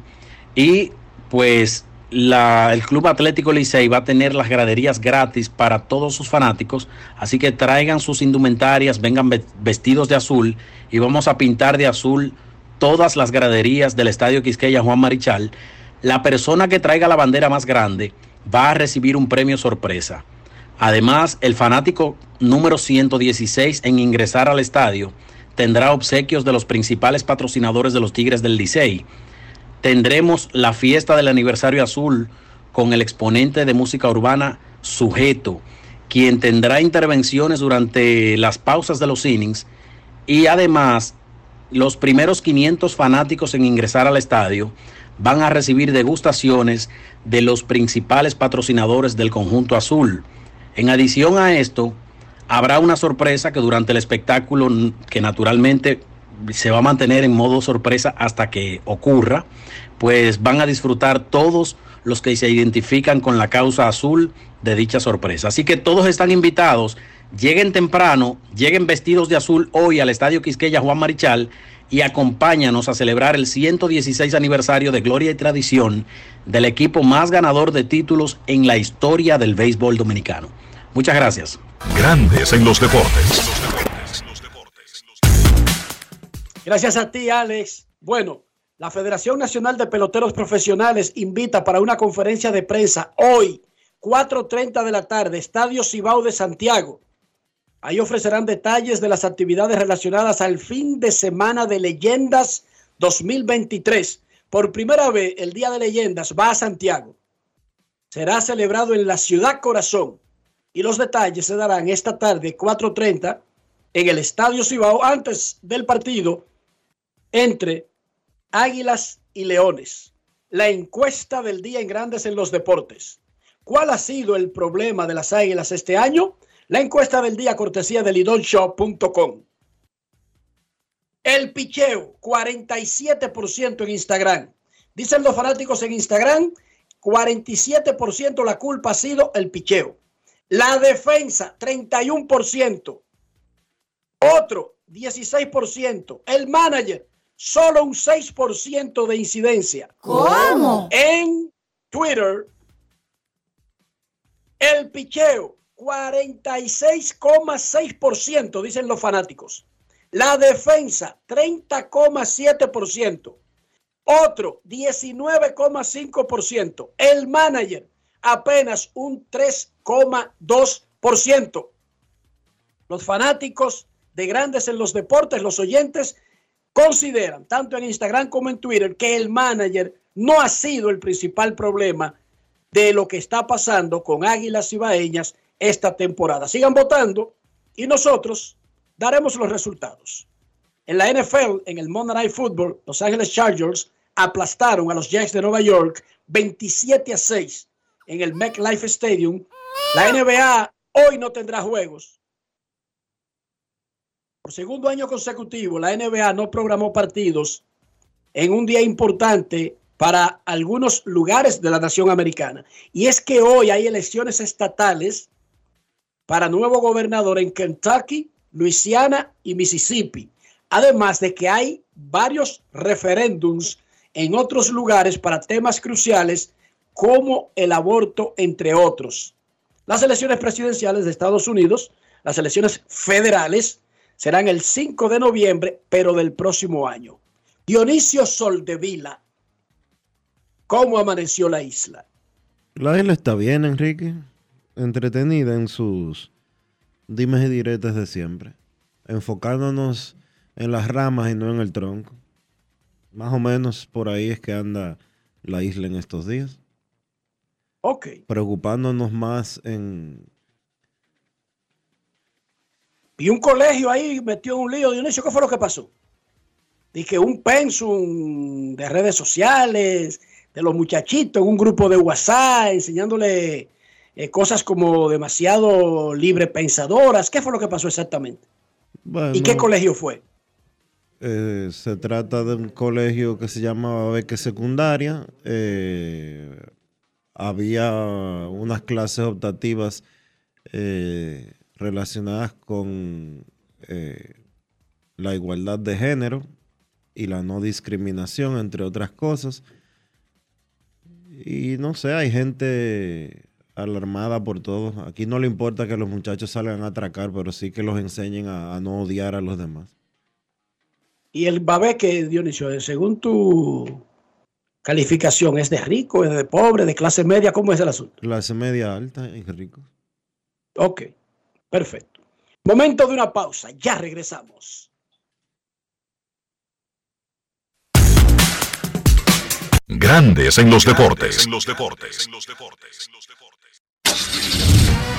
y pues la, el Club Atlético Licey va a tener las graderías gratis para todos sus fanáticos, así que traigan sus indumentarias, vengan ve- vestidos de azul y vamos a pintar de azul todas las graderías del Estadio Quisqueya Juan Marichal, la persona que traiga la bandera más grande va a recibir un premio sorpresa. Además, el fanático número 116 en ingresar al estadio tendrá obsequios de los principales patrocinadores de los Tigres del Licey. Tendremos la fiesta del aniversario azul con el exponente de música urbana Sujeto, quien tendrá intervenciones durante las pausas de los innings y además los primeros 500 fanáticos en ingresar al estadio van a recibir degustaciones de los principales patrocinadores del conjunto azul. En adición a esto, habrá una sorpresa que durante el espectáculo, que naturalmente se va a mantener en modo sorpresa hasta que ocurra, pues van a disfrutar todos los que se identifican con la causa azul de dicha sorpresa. Así que todos están invitados, lleguen temprano, lleguen vestidos de azul hoy al Estadio Quisqueya Juan Marichal y acompáñanos a celebrar el 116 aniversario de Gloria y Tradición del equipo más ganador de títulos en la historia del béisbol dominicano. Muchas gracias. Grandes en los deportes. Gracias a ti, Alex. Bueno, la Federación Nacional de Peloteros Profesionales invita para una conferencia de prensa hoy, 4.30 de la tarde, Estadio Cibao de Santiago. Ahí ofrecerán detalles de las actividades relacionadas al fin de semana de leyendas 2023. Por primera vez, el Día de Leyendas va a Santiago. Será celebrado en la ciudad corazón y los detalles se darán esta tarde 4.30 en el Estadio Cibao antes del partido entre Águilas y Leones. La encuesta del día en Grandes en los Deportes. ¿Cuál ha sido el problema de las Águilas este año? La encuesta del día cortesía de lidonshop.com. El picheo, 47% en Instagram. Dicen los fanáticos en Instagram, 47% la culpa ha sido el picheo. La defensa, 31%. Otro, 16%. El manager, solo un 6% de incidencia. ¿Cómo? En Twitter, el picheo, 46,6%, dicen los fanáticos. La defensa, 30,7%. Otro, 19,5%. El manager, apenas un 3,2%. Los fanáticos de grandes en los deportes, los oyentes, consideran, tanto en Instagram como en Twitter, que el manager no ha sido el principal problema de lo que está pasando con Águilas Ibaeñas esta temporada. Sigan votando y nosotros daremos los resultados. En la NFL, en el Monday Night Football, Los Ángeles Chargers aplastaron a los Jets de Nueva York 27 a 6 en el MetLife Stadium. La NBA hoy no tendrá juegos. Por segundo año consecutivo, la NBA no programó partidos en un día importante para algunos lugares de la nación americana. Y es que hoy hay elecciones estatales para nuevo gobernador en Kentucky, Luisiana y Mississippi. Además de que hay varios referéndums en otros lugares para temas cruciales como el aborto, entre otros. Las elecciones presidenciales de Estados Unidos, las elecciones federales, serán el 5 de noviembre, pero del próximo año. Dionisio Soldevila, ¿cómo amaneció la isla? La isla está bien, Enrique. Entretenida en sus dimes y diretes de siempre. Enfocándonos en las ramas y no en el tronco. Más o menos por ahí es que anda la isla en estos días. Ok. Preocupándonos más en Y un colegio ahí metió en un lío. Dionisio, ¿qué fue lo que pasó? Dije, un pensum de redes sociales, de los muchachitos en un grupo de WhatsApp, enseñándole eh, cosas como demasiado libre pensadoras. ¿Qué fue lo que pasó exactamente? Bueno, ¿Y qué colegio fue? eh, se trata de un colegio que se llama Beque Secundaria. Eh, había unas clases optativas eh, relacionadas con eh, la igualdad de género y la no discriminación, entre otras cosas. Y no sé, hay gente alarmada por todo. Aquí no le importa que los muchachos salgan a atracar, pero sí que los enseñen a, no odiar a los demás. Y el babé que, Dionisio, según tu calificación, ¿es de rico, es de pobre, de clase media? ¿Cómo es el asunto? Clase media alta y rico. Ok, perfecto. Momento de una pausa, ya regresamos. Grandes en los deportes.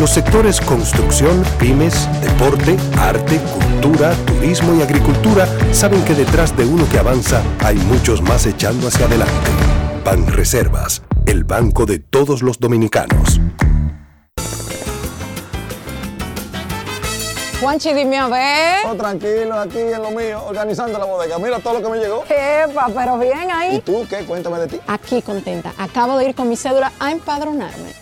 Los sectores construcción, pymes, deporte, arte, cultura, turismo y agricultura saben que detrás de uno que avanza hay muchos más echando hacia adelante. Banreservas, el banco de todos los dominicanos. Juanchi, dime a ver. Oh, tranquilo, aquí en lo mío, organizando la bodega. Mira todo lo que me llegó. Epa, pero bien ahí. ¿Y tú qué? Cuéntame de ti. Aquí contenta. Acabo de ir con mi cédula a empadronarme.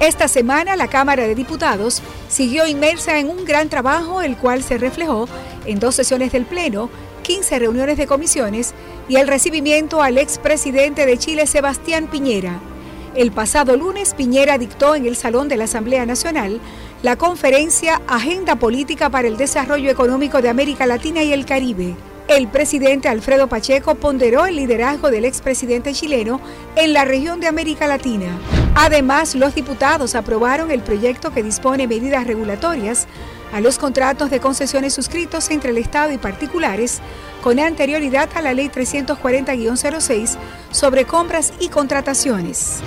Esta semana la Cámara de Diputados siguió inmersa en un gran trabajo, el cual se reflejó en dos sesiones del Pleno, 15 reuniones de comisiones y el recibimiento al expresidente de Chile, Sebastián Piñera. El pasado lunes, Piñera dictó en el Salón de la Asamblea Nacional la conferencia Agenda Política para el Desarrollo Económico de América Latina y el Caribe. El presidente Alfredo Pacheco ponderó el liderazgo del expresidente chileno en la región de América Latina. Además, los diputados aprobaron el proyecto que dispone medidas regulatorias a los contratos de concesiones suscritos entre el Estado y particulares con anterioridad a la Ley 340-06 sobre compras y contrataciones.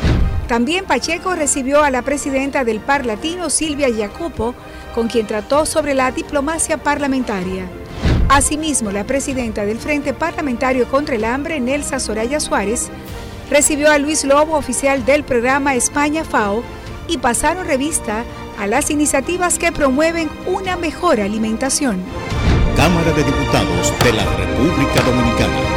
También Pacheco recibió a la presidenta del Par Latino, Silvia Jacopo, con quien trató sobre la diplomacia parlamentaria. Asimismo, la presidenta del Frente Parlamentario contra el Hambre, Nelsa Soraya Suárez, recibió a Luis Lobo, oficial del programa España FAO, y pasaron revista a las iniciativas que promueven una mejor alimentación. Cámara de Diputados de la República Dominicana.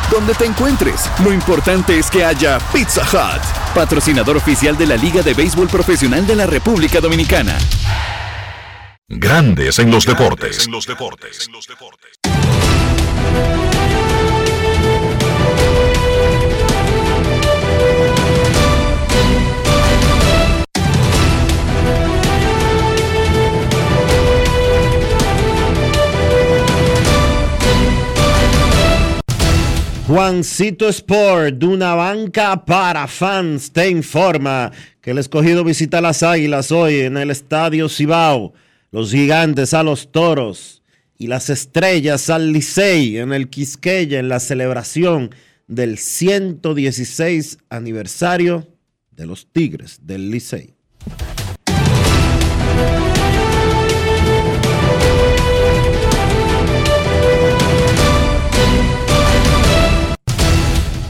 Donde te encuentres, lo importante es que haya Pizza Hut, patrocinador oficial de la Liga de Béisbol Profesional de la República Dominicana. Grandes en los deportes. Juancito Sport, de una banca para fans, te informa que el escogido visita las Águilas hoy en el Estadio Cibao, los gigantes a los toros y las estrellas al Licey en el Quisqueya en la celebración del 116 aniversario de los Tigres del Licey.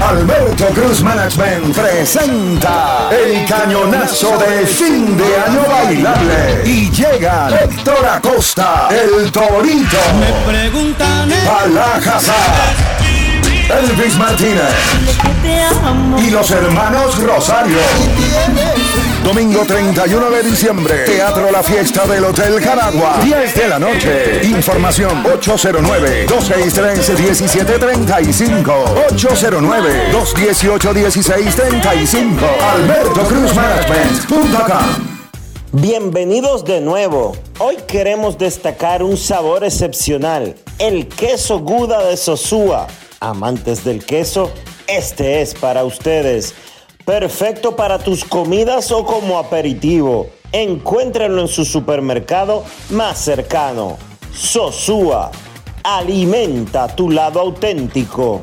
Alberto Cruz Management presenta el cañonazo de fin de año bailable. Y llega Héctor Acosta, el Torito. Me preguntan. Elvis Martínez. Y los hermanos Rosario. Domingo 31 de diciembre, Teatro La Fiesta del Hotel Caragua. 10 de la noche. Información 809-263-1735. 809-218-1635. Alberto Cruz. Bienvenidos de nuevo. Hoy queremos destacar un sabor excepcional, el queso Guda de Sosúa. Amantes del queso, este es para ustedes. Perfecto para tus comidas o como aperitivo. Encuéntrenlo en su supermercado más cercano. Sosúa, alimenta tu lado auténtico.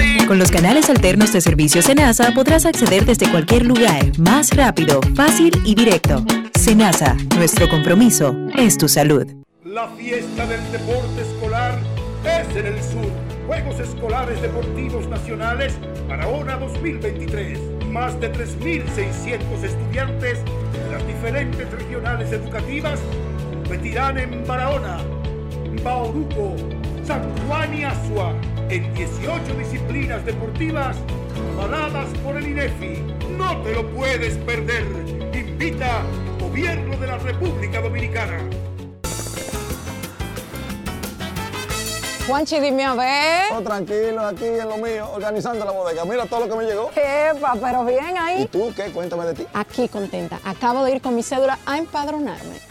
Con los canales alternos de servicio Senasa podrás acceder desde cualquier lugar, más rápido, fácil y directo. Senasa, nuestro compromiso es tu salud. La fiesta del deporte escolar es en el sur. Juegos Escolares Deportivos Nacionales Barahona 2023. Más de 3.600 estudiantes de las diferentes regionales educativas competirán en Barahona, Bauruco, San Juan y Asua en 18 disciplinas deportivas avaladas por el INEFI. No te lo puedes perder. Invita Gobierno de la República Dominicana. Juanchi, dime a ver. Oh, tranquilo, aquí en lo mío, organizando la bodega. Mira todo lo que me llegó. Epa, pero bien ahí. ¿Y tú qué? Cuéntame de ti. Aquí contenta. Acabo de ir con mi cédula a empadronarme.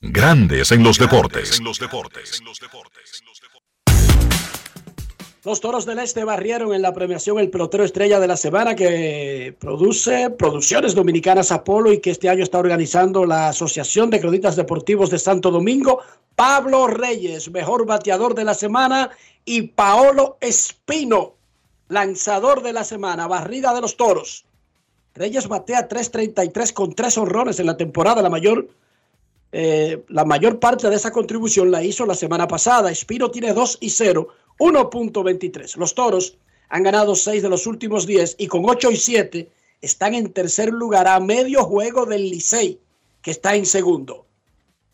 Grandes en los deportes. Los Toros del Este barrieron en la premiación el pelotero estrella de la semana que produce Producciones Dominicanas Apolo y que este año está organizando la Asociación de Cronistas Deportivos de Santo Domingo. Pablo Reyes, mejor bateador de la semana, y Paolo Espino, lanzador de la semana, barrida de los Toros. Reyes batea 3.33 con tres honrones en la temporada, la mayor eh, la mayor parte de esa contribución la hizo la semana pasada. Espino tiene 2 y 0, 1.23. Los toros han ganado 6 de los últimos 10 y con 8 y 7 están en tercer lugar a medio juego del Licey, que está en segundo.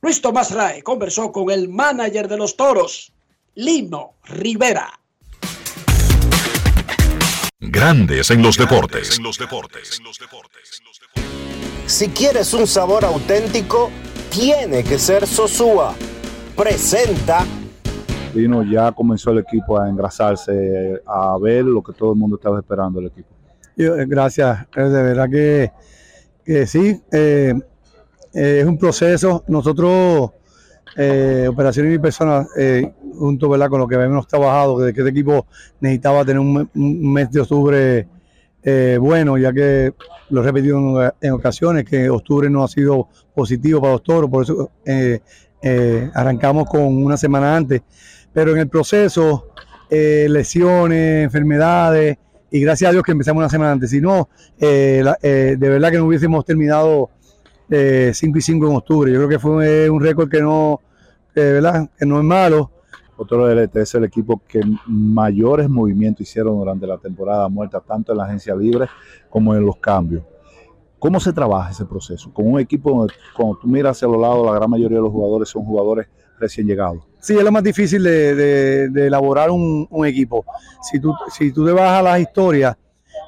Luis Tomás Rae conversó con el manager de los toros, Lino Rivera. Grandes en los deportes. Si quieres un sabor auténtico, tiene que ser Sosúa. Presenta. Vino ya comenzó el equipo a engrasarse, a ver lo que todo el mundo estaba esperando del equipo. Yo, eh, gracias, eh, de verdad que, que sí, eh, eh, es un proceso. Nosotros, eh, operaciones y personas, eh, junto ¿verdad? con lo que hemos trabajado, que, que este equipo necesitaba tener un mes de octubre eh, bueno, ya que lo he repetido en, ocasiones, que octubre no ha sido positivo para los toros, por eso eh, eh, arrancamos con una semana antes. Pero en el proceso, eh, lesiones, enfermedades, y gracias a Dios que empezamos una semana antes. Si no, eh, de verdad que no hubiésemos terminado 5 y 5 en octubre. Yo creo que fue un récord que no, ¿verdad? que no es malo. Otro es el equipo que mayores movimientos hicieron durante la temporada muerta, tanto en la agencia libre como en los cambios. ¿Cómo se trabaja ese proceso? Con un equipo cuando tú miras hacia los lados, la gran mayoría de los jugadores son jugadores recién llegados. Sí, es lo más difícil de, elaborar un, un equipo. Si tú, si tú te vas a las historias,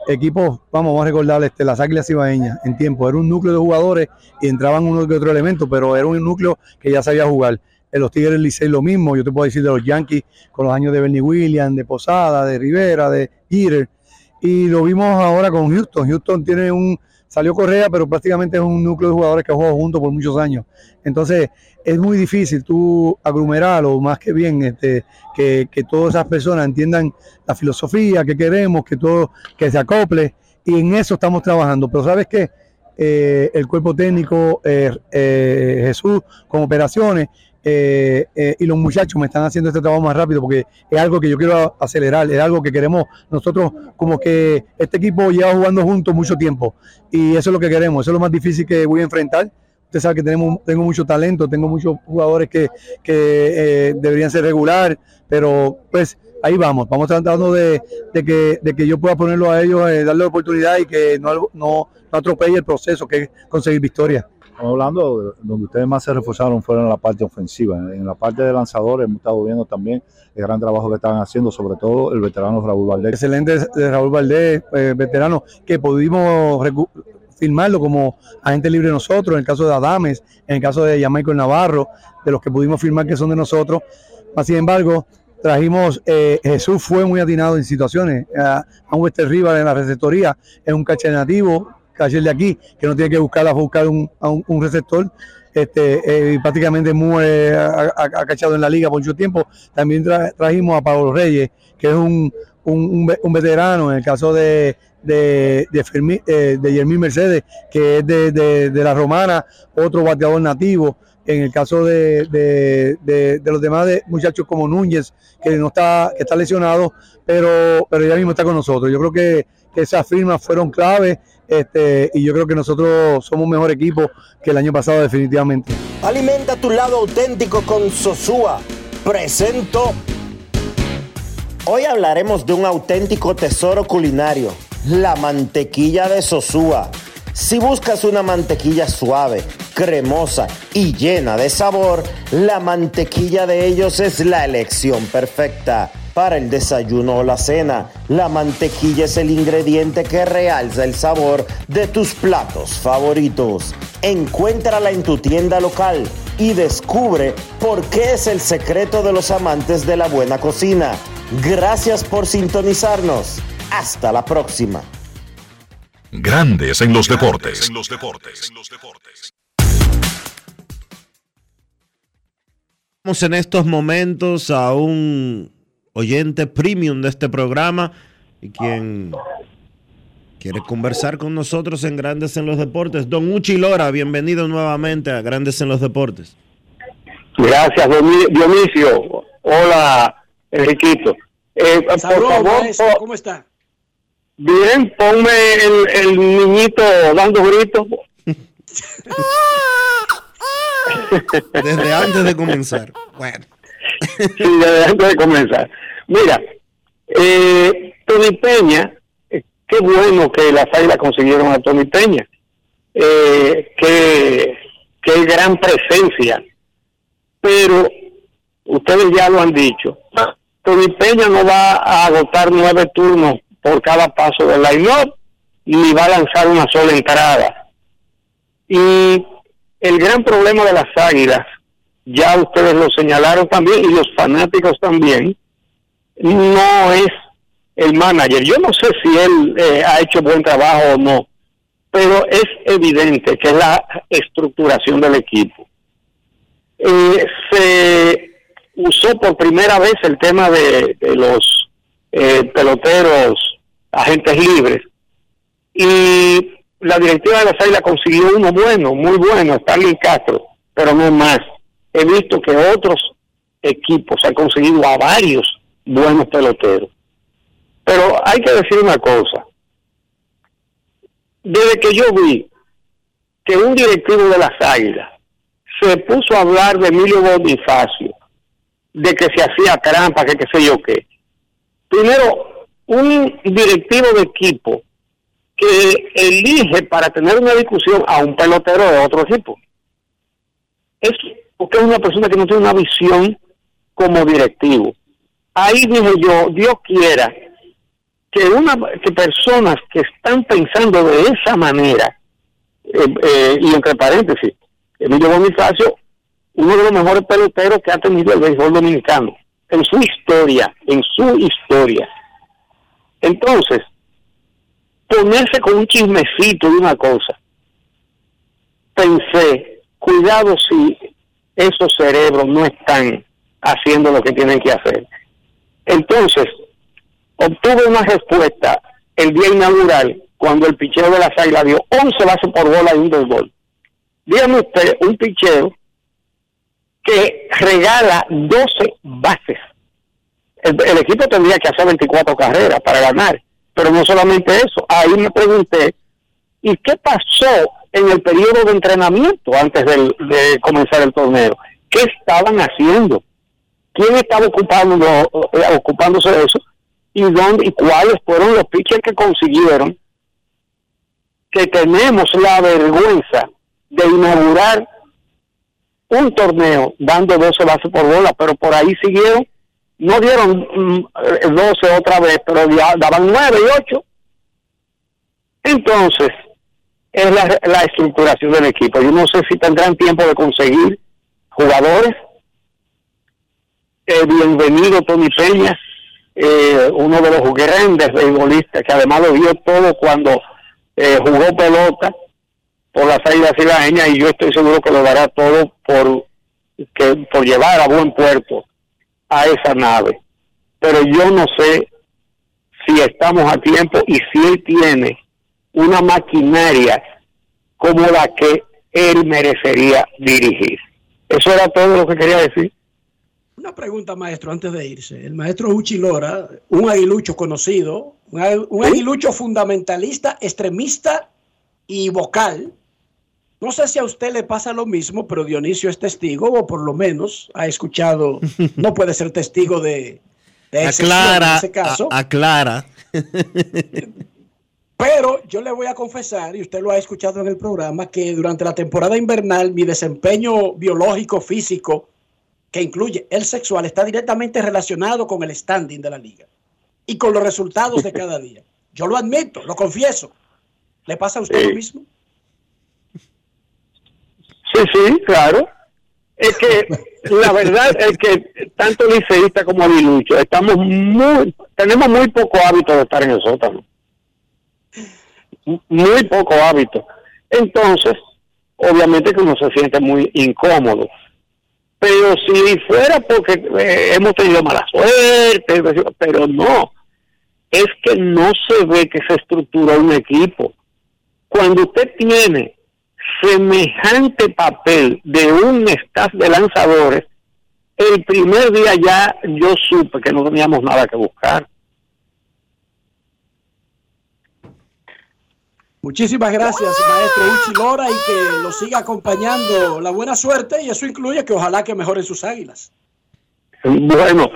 equipos, vamos, vamos a recordar este, las Águilas Ibaeñas en tiempo, era un núcleo de jugadores y entraban uno que otro elemento, pero era un núcleo que ya sabía jugar. En los Tigres Licey lo mismo, yo te puedo decir de los Yankees con los años de Bernie Williams, de Posada, de Rivera, de Jeter, y lo vimos ahora con Houston. Houston tiene un, salió Correa, pero prácticamente es un núcleo de jugadores que ha jugado juntos por muchos años. Entonces, es muy difícil tú aglomerarlo más que bien, este, que, que todas esas personas entiendan la filosofía que queremos, que todo, que se acople, y en eso estamos trabajando. Pero sabes qué, Eh, el cuerpo técnico, eh, eh, Jesús con operaciones, eh, eh, y los muchachos me están haciendo este trabajo más rápido porque es algo que yo quiero acelerar, es algo que queremos nosotros como que este equipo lleva jugando juntos mucho tiempo y eso es lo que queremos, eso es lo más difícil que voy a enfrentar. Usted sabe que tenemos, tengo mucho talento, tengo muchos jugadores que, que eh, deberían ser regular, pero pues ahí vamos, vamos tratando de, que, de que yo pueda ponerlo a ellos, eh, darle oportunidad y que no, no, no atropelle el proceso que es conseguir victoria. Hablando de donde ustedes más se reforzaron fueron en la parte ofensiva. En, la parte de lanzadores hemos estado viendo también el gran trabajo que estaban haciendo, sobre todo el veterano Raúl Valdés. Excelente de Raúl Valdés, eh, veterano, que pudimos firmarlo como agente libre nosotros, en el caso de Adames, en el caso de Jamaico Navarro, de los que pudimos firmar que son de nosotros. Mas, sin embargo, trajimos, eh, Jesús fue muy atinado en situaciones, a, a un Wester Rival en la receptoría, es un catcher nativo, catcher de aquí, que no tiene que buscar a buscar un, un, receptor. Este, eh, prácticamente muy eh, ha, ha- ha cachado en la liga por mucho tiempo. También tra- trajimos a Pablo Reyes, que es un, un, un ve- un veterano en el caso de, de, de, eh, de Yermín Mercedes, que es de, de- la Romana, otro bateador nativo. En el caso de, de- los demás de muchachos como Núñez, que no está, que está lesionado, pero, pero ya mismo está con nosotros. Yo creo que, que esas firmas fueron claves este, y yo creo que nosotros somos un mejor equipo que el año pasado definitivamente. Alimenta tu lado auténtico con Sosúa. Presento. Hoy hablaremos de un auténtico tesoro culinario, la mantequilla de Sosúa. Si buscas una mantequilla suave, cremosa y llena de sabor, la mantequilla de ellos es la elección perfecta. Para el desayuno o la cena, la mantequilla es el ingrediente que realza el sabor de tus platos favoritos. Encuéntrala en tu tienda local y descubre por qué es el secreto de los amantes de la buena cocina. Gracias por sintonizarnos. Hasta la próxima. Grandes en los deportes. Vamos en estos momentos a un oyente premium de este programa y quien quiere conversar con nosotros en Grandes en los Deportes. Don Uchi Lora, bienvenido nuevamente a Grandes en los Deportes. Gracias, Dionisio. Hola, Enriquito. Eh, por favor, maestro, ¿cómo está? bien, ponme el, el niñito dando gritos. Desde antes de comenzar. Bueno. Sí, antes de comenzar. Mira, eh, Tony Peña, eh, qué bueno que las águilas consiguieron a Tony Peña. Eh, qué, qué gran presencia. Pero ustedes ya lo han dicho. Tony Peña no va a agotar nueve turnos por cada paso del line-up, ni va a lanzar una sola entrada. Y el gran problema de las águilas, ya ustedes lo señalaron también, y los fanáticos también, no es el manager. Yo no sé si él eh, ha hecho buen trabajo o no, pero es evidente que es la estructuración del equipo. Eh, se usó por primera vez el tema de, los eh, peloteros agentes libres y la directiva de las Águilas consiguió uno bueno, muy bueno, Stanley Castro, pero no más. He visto que otros equipos han conseguido a varios buenos peloteros. Pero hay que decir una cosa. Desde que yo vi que un directivo de las Águilas se puso a hablar de Emilio Bonifacio, de que se hacía trampa, que qué sé yo qué. Primero, un directivo de equipo que elige para tener una discusión a un pelotero de otro equipo. Es porque es una persona que no tiene una visión como directivo. Ahí dije yo, Dios quiera que una que personas que están pensando de esa manera, eh, eh, y entre paréntesis, Emilio Bonifacio, uno de los mejores peloteros que ha tenido el béisbol dominicano, en su historia, en su historia. Entonces, ponerse con un chismecito de una cosa, pensé, cuidado si esos cerebros no están haciendo lo que tienen que hacer. Entonces, obtuve una respuesta el día inaugural cuando el picheo de las águilas dio 11 bases por bola y un desgol. Dígame usted, un picheo que regala 12 bases. El, el equipo tendría que hacer 24 carreras para ganar, pero no solamente eso. Ahí me pregunté, ¿y qué pasó en el periodo de entrenamiento antes del- de comenzar el torneo? ¿Qué estaban haciendo? ¿Quién estaba ocupando, eh, ocupándose de eso? ¿Y dónde y cuáles fueron los pitchers que consiguieron que tenemos la vergüenza de inaugurar un torneo dando 12 bases por bola, pero por ahí siguieron, no dieron 12 mm, otra vez, pero daban 9 y 8. Entonces, es la, la estructuración del equipo. Yo no sé si tendrán tiempo de conseguir jugadores. Eh, bienvenido Tony Peña, eh, uno de los grandes beisbolistas que además lo dio todo cuando eh, jugó pelota por la salida silaeña y yo estoy seguro que lo dará todo por que por llevar a buen puerto a esa nave. Pero yo no sé si estamos a tiempo y si él tiene una maquinaria como la que él merecería dirigir. Eso era todo lo que quería decir. Una pregunta, maestro, antes de irse. El maestro Uchi Lora, un aguilucho conocido, un aguilucho fundamentalista, extremista y vocal. No sé si a usted le pasa lo mismo, pero Dionisio es testigo, o por lo menos ha escuchado, no puede ser testigo de, de aclara, en ese caso. aclara. Pero yo le voy a confesar, y usted lo ha escuchado en el programa, que durante la temporada invernal mi desempeño biológico, físico, que incluye el sexual, está directamente relacionado con el standing de la liga y con los resultados de cada día. Yo lo admito, lo confieso. ¿Le pasa a usted lo mismo? Sí, sí, claro. Es que la verdad es que tanto liceísta como Aguilucho estamos muy, tenemos muy poco hábito de estar en el sótano muy poco hábito. Entonces, obviamente que uno se siente muy incómodo. Pero si fuera porque eh, hemos tenido mala suerte, pero no, es que no se ve que se estructura un equipo. Cuando usted tiene semejante papel de un staff de lanzadores, el primer día ya yo supe que no teníamos nada que buscar. Muchísimas gracias, maestro Uchi Lora, y que lo siga acompañando la buena suerte, y eso incluye que ojalá que mejoren sus águilas. Bueno,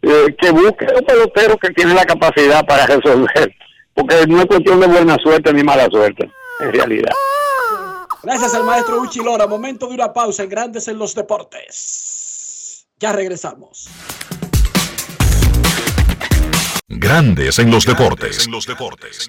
eh, que busque un pelotero que tiene la capacidad para resolver, porque no es cuestión de buena suerte ni mala suerte, en realidad. Gracias al maestro Uchi Lora. Momento de una pausa en Grandes en los Deportes. Ya regresamos. Grandes en los deportes. En los deportes.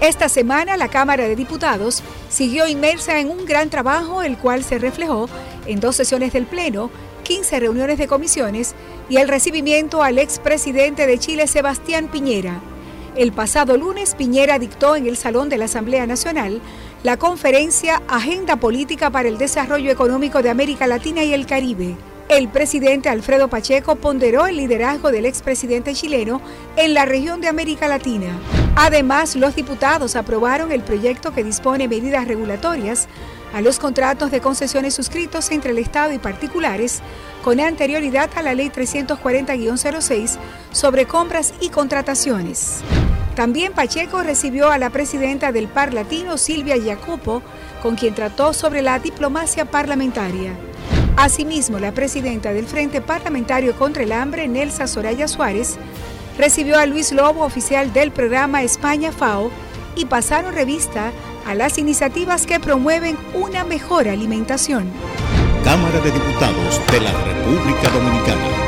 Esta semana la Cámara de Diputados siguió inmersa en un gran trabajo, el cual se reflejó en dos sesiones del Pleno, 15 reuniones de comisiones y el recibimiento al expresidente de Chile, Sebastián Piñera. El pasado lunes, Piñera dictó en el Salón de la Asamblea Nacional la conferencia Agenda Política para el Desarrollo Económico de América Latina y el Caribe. El presidente Alfredo Pacheco ponderó el liderazgo del expresidente chileno en la región de América Latina. Además, los diputados aprobaron el proyecto que dispone medidas regulatorias a los contratos de concesiones suscritos entre el Estado y particulares con anterioridad a la Ley 340-06 sobre compras y contrataciones. También Pacheco recibió a la presidenta del Par Latino, Silvia Jacopo, con quien trató sobre la diplomacia parlamentaria. Asimismo, la presidenta del Frente Parlamentario contra el Hambre, Nelsa Soraya Suárez, recibió a Luis Lobo, oficial del programa España FAO, y pasaron revista a las iniciativas que promueven una mejor alimentación. Cámara de Diputados de la República Dominicana.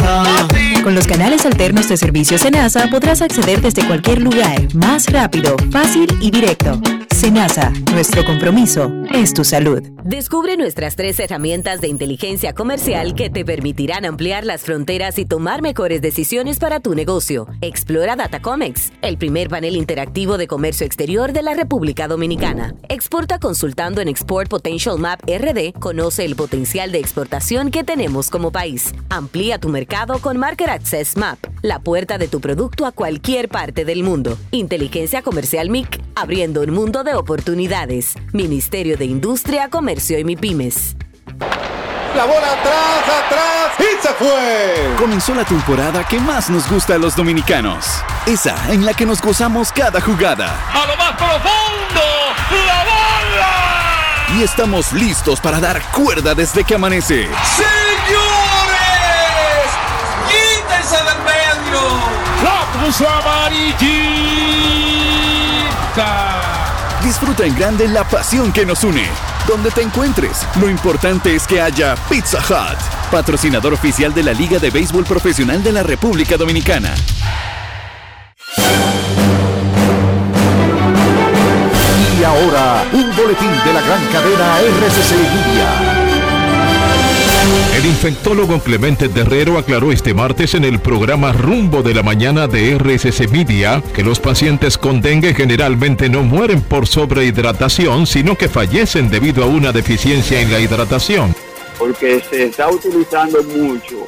Con los canales alternos de servicio Senasa podrás acceder desde cualquier lugar, más rápido, fácil y directo. Senasa, nuestro compromiso es tu salud. Descubre nuestras tres herramientas de inteligencia comercial que te permitirán ampliar las fronteras y tomar mejores decisiones para tu negocio. Explora Datacomex, el primer panel interactivo de comercio exterior de la República Dominicana. Exporta consultando en Export Potential Map RD. Conoce el potencial de exportación que tenemos como país. Amplía tu mercado con Market Access Map, la puerta de tu producto a cualquier parte del mundo. Inteligencia Comercial MIC, abriendo un mundo de oportunidades. Ministerio de Industria, Comercio y MIPIMES. La bola atrás, atrás y se fue. Comenzó la temporada que más nos gusta a los dominicanos. Esa en la que nos gozamos cada jugada. A lo más profundo, la bola. Y estamos listos para dar cuerda desde que amanece. ¡Señores! Amarillita! Disfruta en grande la pasión que nos une. Donde te encuentres, lo importante es que haya Pizza Hut, patrocinador oficial de la Liga de Béisbol Profesional de la República Dominicana. Y ahora, un boletín de la gran cadena RCC Media. El infectólogo Clemente Terrero aclaró este martes en el programa Rumbo de la Mañana de RSC Media que los pacientes con dengue generalmente no mueren por sobrehidratación, sino que fallecen debido a una deficiencia en la hidratación. porque se está utilizando mucho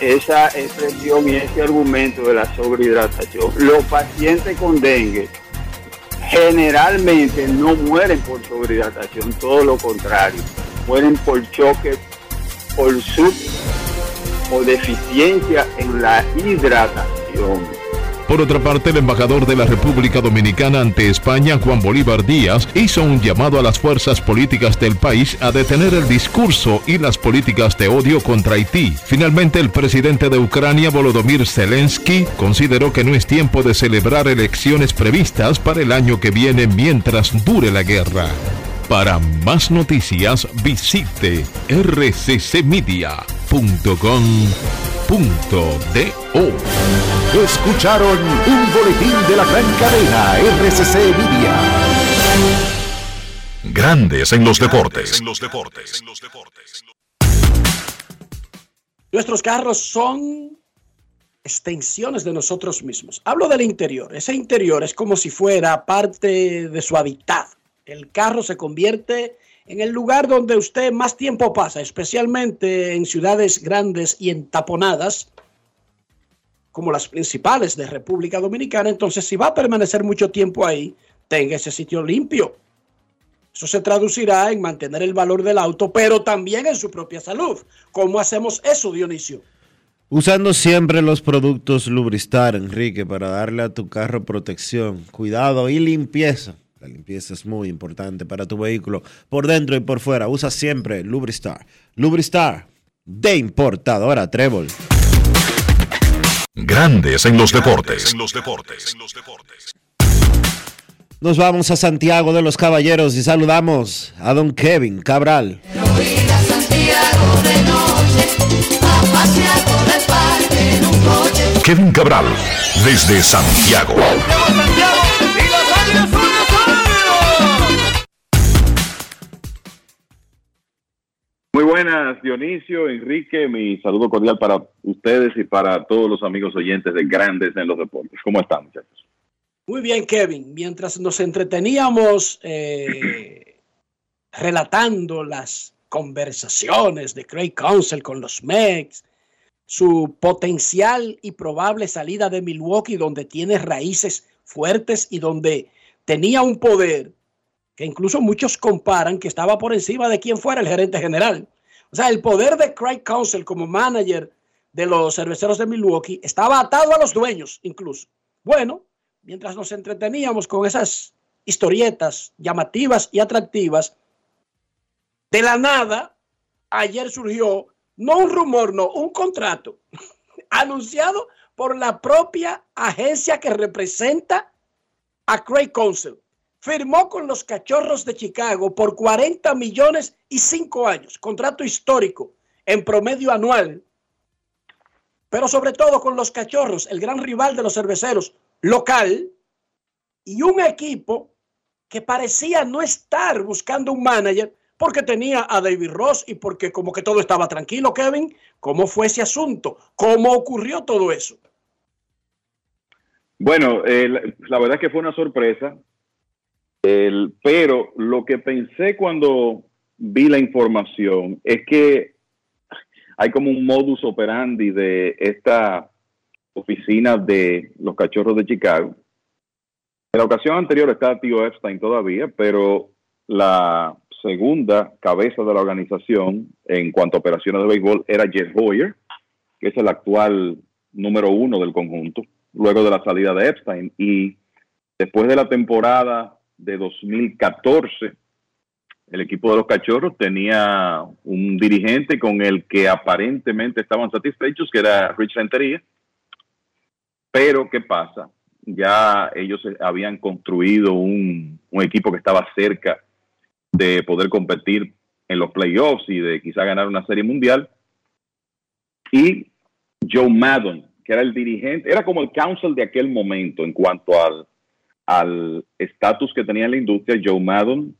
esa expresión y ese argumento de la sobrehidratación. Los pacientes con dengue generalmente no mueren por sobrehidratación, todo lo contrario, mueren por choque, por sub o deficiencia en la hidratación. Por otra parte, el embajador de la República Dominicana ante España, Juan Bolívar Díaz, hizo un llamado a las fuerzas políticas del país a detener el discurso y las políticas de odio contra Haití. Finalmente, el presidente de Ucrania, Volodymyr Zelensky, consideró que no es tiempo de celebrar elecciones previstas para el año que viene mientras dure la guerra. Para más noticias, visite rccmedia.com.do. Escucharon un boletín de la gran cadena RCC Media. Grandes en los deportes. Nuestros carros son extensiones de nosotros mismos. Hablo del interior. Ese interior es como si fuera parte de su hábitat. El carro se convierte en el lugar donde usted más tiempo pasa, especialmente en ciudades grandes y entaponadas, como las principales de República Dominicana. Entonces, si va a permanecer mucho tiempo ahí, tenga ese sitio limpio. Eso se traducirá en mantener el valor del auto, pero también en su propia salud. ¿Cómo hacemos eso, Dionisio? Usando siempre los productos Lubristar, Enrique, para darle a tu carro protección, cuidado y limpieza. La limpieza es muy importante para tu vehículo, por dentro y por fuera. Usa siempre Lubristar. Lubristar, de importadora Trébol. Grandes en los deportes. Nos vamos a Santiago de los Caballeros y saludamos a don Kevin Cabral. Kevin Cabral, desde Santiago. Muy buenas, Dionisio, Enrique, mi saludo cordial para ustedes y para todos los amigos oyentes de Grandes en los Deportes. ¿Cómo están, muchachos? Muy bien, Kevin. Mientras nos entreteníamos eh, relatando las conversaciones de Craig Council con los Mex su potencial y probable salida de Milwaukee, donde tiene raíces fuertes y donde tenía un poder que incluso muchos comparan que estaba por encima de quien fuera el gerente general. O sea, el poder de Craig Council como manager de los cerveceros de Milwaukee estaba atado a los dueños incluso. Bueno, mientras nos entreteníamos con esas historietas llamativas y atractivas, de la nada, ayer surgió, no un rumor, no, un contrato anunciado por la propia agencia que representa a Craig Council. Firmó con los Cachorros de Chicago por 40 millones y 5 años, contrato histórico en promedio anual, pero sobre todo con los Cachorros, el gran rival de los cerveceros local, y un equipo que parecía no estar buscando un manager porque tenía a David Ross y porque como que todo estaba tranquilo, Kevin. ¿Cómo fue ese asunto? ¿Cómo ocurrió todo eso? Bueno, eh, la, la verdad es que fue una sorpresa, el, pero lo que pensé cuando vi la información es que hay como un modus operandi de esta oficina de los cachorros de Chicago. En la ocasión anterior estaba tío Epstein todavía, pero la segunda cabeza de la organización en cuanto a operaciones de béisbol era Jeff Hoyer, que es el actual número uno del conjunto, luego de la salida de Epstein. Y después de la temporada de 2014, el equipo de los cachorros tenía un dirigente con el que aparentemente estaban satisfechos, que era Rich Rentería. Pero, ¿qué pasa? Ya ellos habían construido un, equipo que estaba cerca de poder competir en los playoffs y de quizá ganar una serie mundial. Y Joe Maddon, que era el dirigente, era como el council de aquel momento en cuanto al al estatus que tenía en la industria, Joe Maddon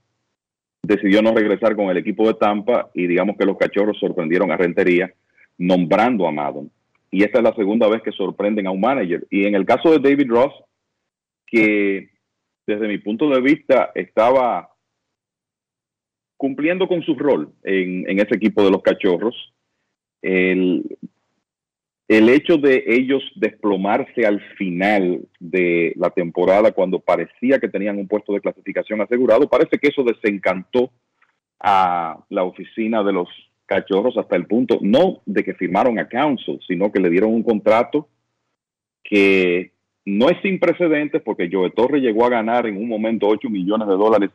decidió no regresar con el equipo de Tampa y digamos que los cachorros sorprendieron a Rentería nombrando a Maddon. Y esta es la segunda vez que sorprenden a un manager. Y en el caso de David Ross, que desde mi punto de vista estaba cumpliendo con su rol en, en ese equipo de los cachorros, el, el hecho de ellos desplomarse al final de la temporada cuando parecía que tenían un puesto de clasificación asegurado, parece que eso desencantó a la oficina de los cachorros hasta el punto, no de que firmaron a Council, sino que le dieron un contrato que no es sin precedentes porque Joe Torre llegó a ganar en un momento 8 millones de dólares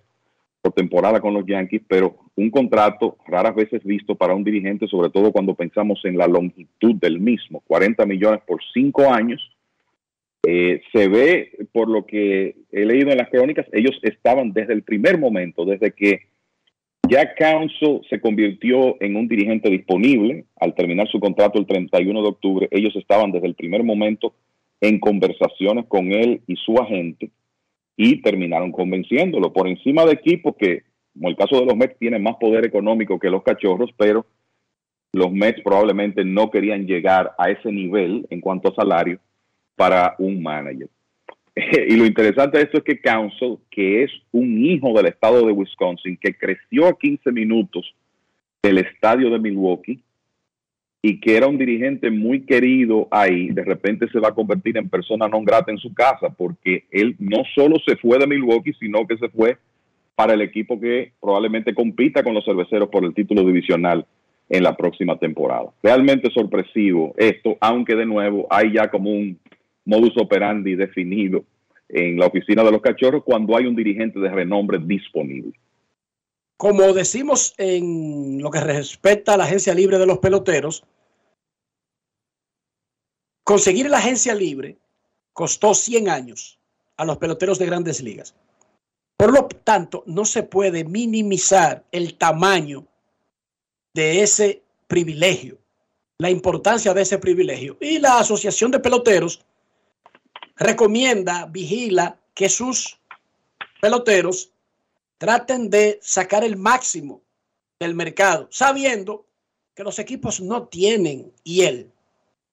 por temporada con los Yankees, pero un contrato raras veces visto para un dirigente, sobre todo cuando pensamos en la longitud del mismo, 40 millones por cinco años. Eh, se ve, por lo que he leído en las crónicas, ellos estaban desde el primer momento, desde que ya Council se convirtió en un dirigente disponible al terminar su contrato el 31 de octubre, ellos estaban desde el primer momento en conversaciones con él y su agente y terminaron convenciéndolo por encima de equipos que, como el caso de los Mets, tienen más poder económico que los cachorros, pero los Mets probablemente no querían llegar a ese nivel en cuanto a salario para un manager. y lo interesante de esto es que Council, que es un hijo del estado de Wisconsin, que creció a 15 minutos del estadio de Milwaukee, y que era un dirigente muy querido ahí, de repente se va a convertir en persona no grata en su casa, porque él no solo se fue de Milwaukee, sino que se fue para el equipo que probablemente compita con los cerveceros por el título divisional en la próxima temporada. Realmente sorpresivo esto, aunque de nuevo hay ya como un modus operandi definido en la oficina de los cachorros cuando hay un dirigente de renombre disponible. Como decimos en lo que respecta a la agencia libre de los peloteros, conseguir la agencia libre costó 100 años a los peloteros de grandes ligas. Por lo tanto, no se puede minimizar el tamaño de ese privilegio, la importancia de ese privilegio. Y la Asociación de Peloteros recomienda, vigila que sus peloteros traten de sacar el máximo del mercado, sabiendo que los equipos no tienen él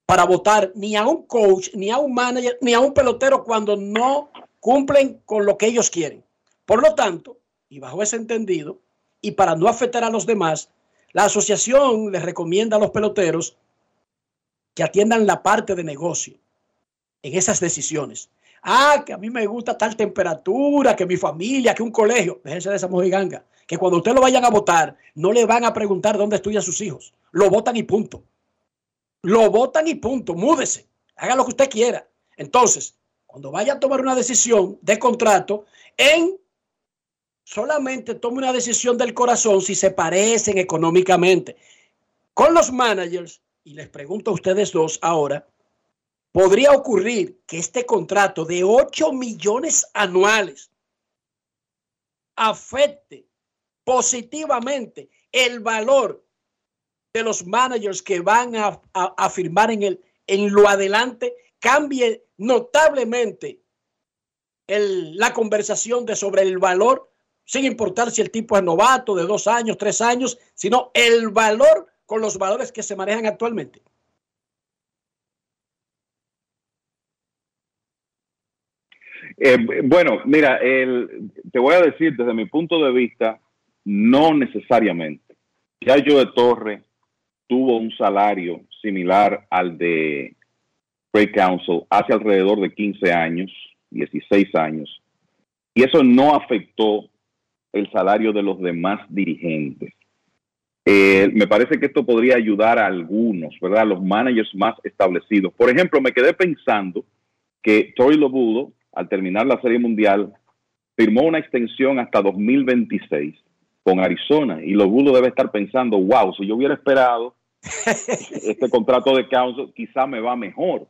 para votar ni a un coach, ni a un manager, ni a un pelotero cuando no cumplen con lo que ellos quieren. Por lo tanto, y bajo ese entendido, y para no afectar a los demás, la asociación les recomienda a los peloteros que atiendan la parte de negocio en esas decisiones. Ah, que a mí me gusta tal temperatura, que mi familia, que un colegio. Déjense de esa mojiganga. Que cuando usted lo vayan a votar, no le van a preguntar dónde estudian sus hijos. Lo votan y punto. Lo votan y punto. Múdese. Haga lo que usted quiera. Entonces, cuando vaya a tomar una decisión de contrato, en solamente tome una decisión del corazón si se parecen económicamente. Con los managers, y les pregunto a ustedes dos ahora, podría ocurrir que este contrato de 8 millones anuales afecte positivamente el valor de los managers que van a, firmar en, el, en lo adelante, cambie notablemente la conversación de sobre el valor, sin importar si el tipo es novato de dos años, tres años, sino el valor con los valores que se manejan actualmente. Eh, bueno, mira, te voy a decir desde mi punto de vista, no necesariamente. Ya yo de Torre tuvo un salario similar al de Free Council hace alrededor de 15 años, 16 años, y eso no afectó el salario de los demás dirigentes. Eh, me parece que esto podría ayudar a algunos, ¿verdad? Los managers más establecidos. Por ejemplo, me quedé pensando que Troy Lobudo, al terminar la Serie Mundial, firmó una extensión hasta 2026 con Arizona y Lobudo debe estar pensando, wow, si yo hubiera esperado este contrato de council, quizá me va mejor.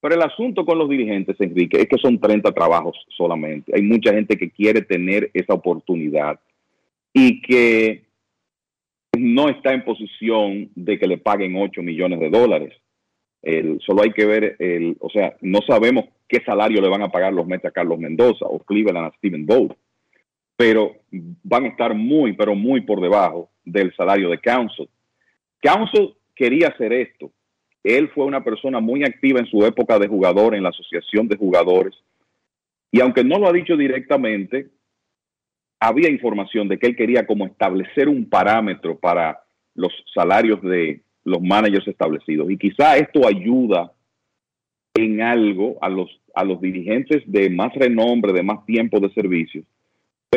Pero el asunto con los dirigentes, Enrique, es que son 30 trabajos solamente. Hay mucha gente que quiere tener esa oportunidad y que no está en posición de que le paguen 8 millones de dólares. solo hay que ver, el, o sea, no sabemos qué salario le van a pagar los Mets a Carlos Mendoza o Cleveland a Steven Bolt, pero van a estar muy, pero muy por debajo del salario de Council. Council quería hacer esto. Él fue una persona muy activa en su época de jugador en la Asociación de Jugadores. Y aunque no lo ha dicho directamente, había información de que él quería como establecer un parámetro para los salarios de los managers establecidos. Y quizá esto ayuda en algo a los, a los dirigentes de más renombre, de más tiempo de servicio,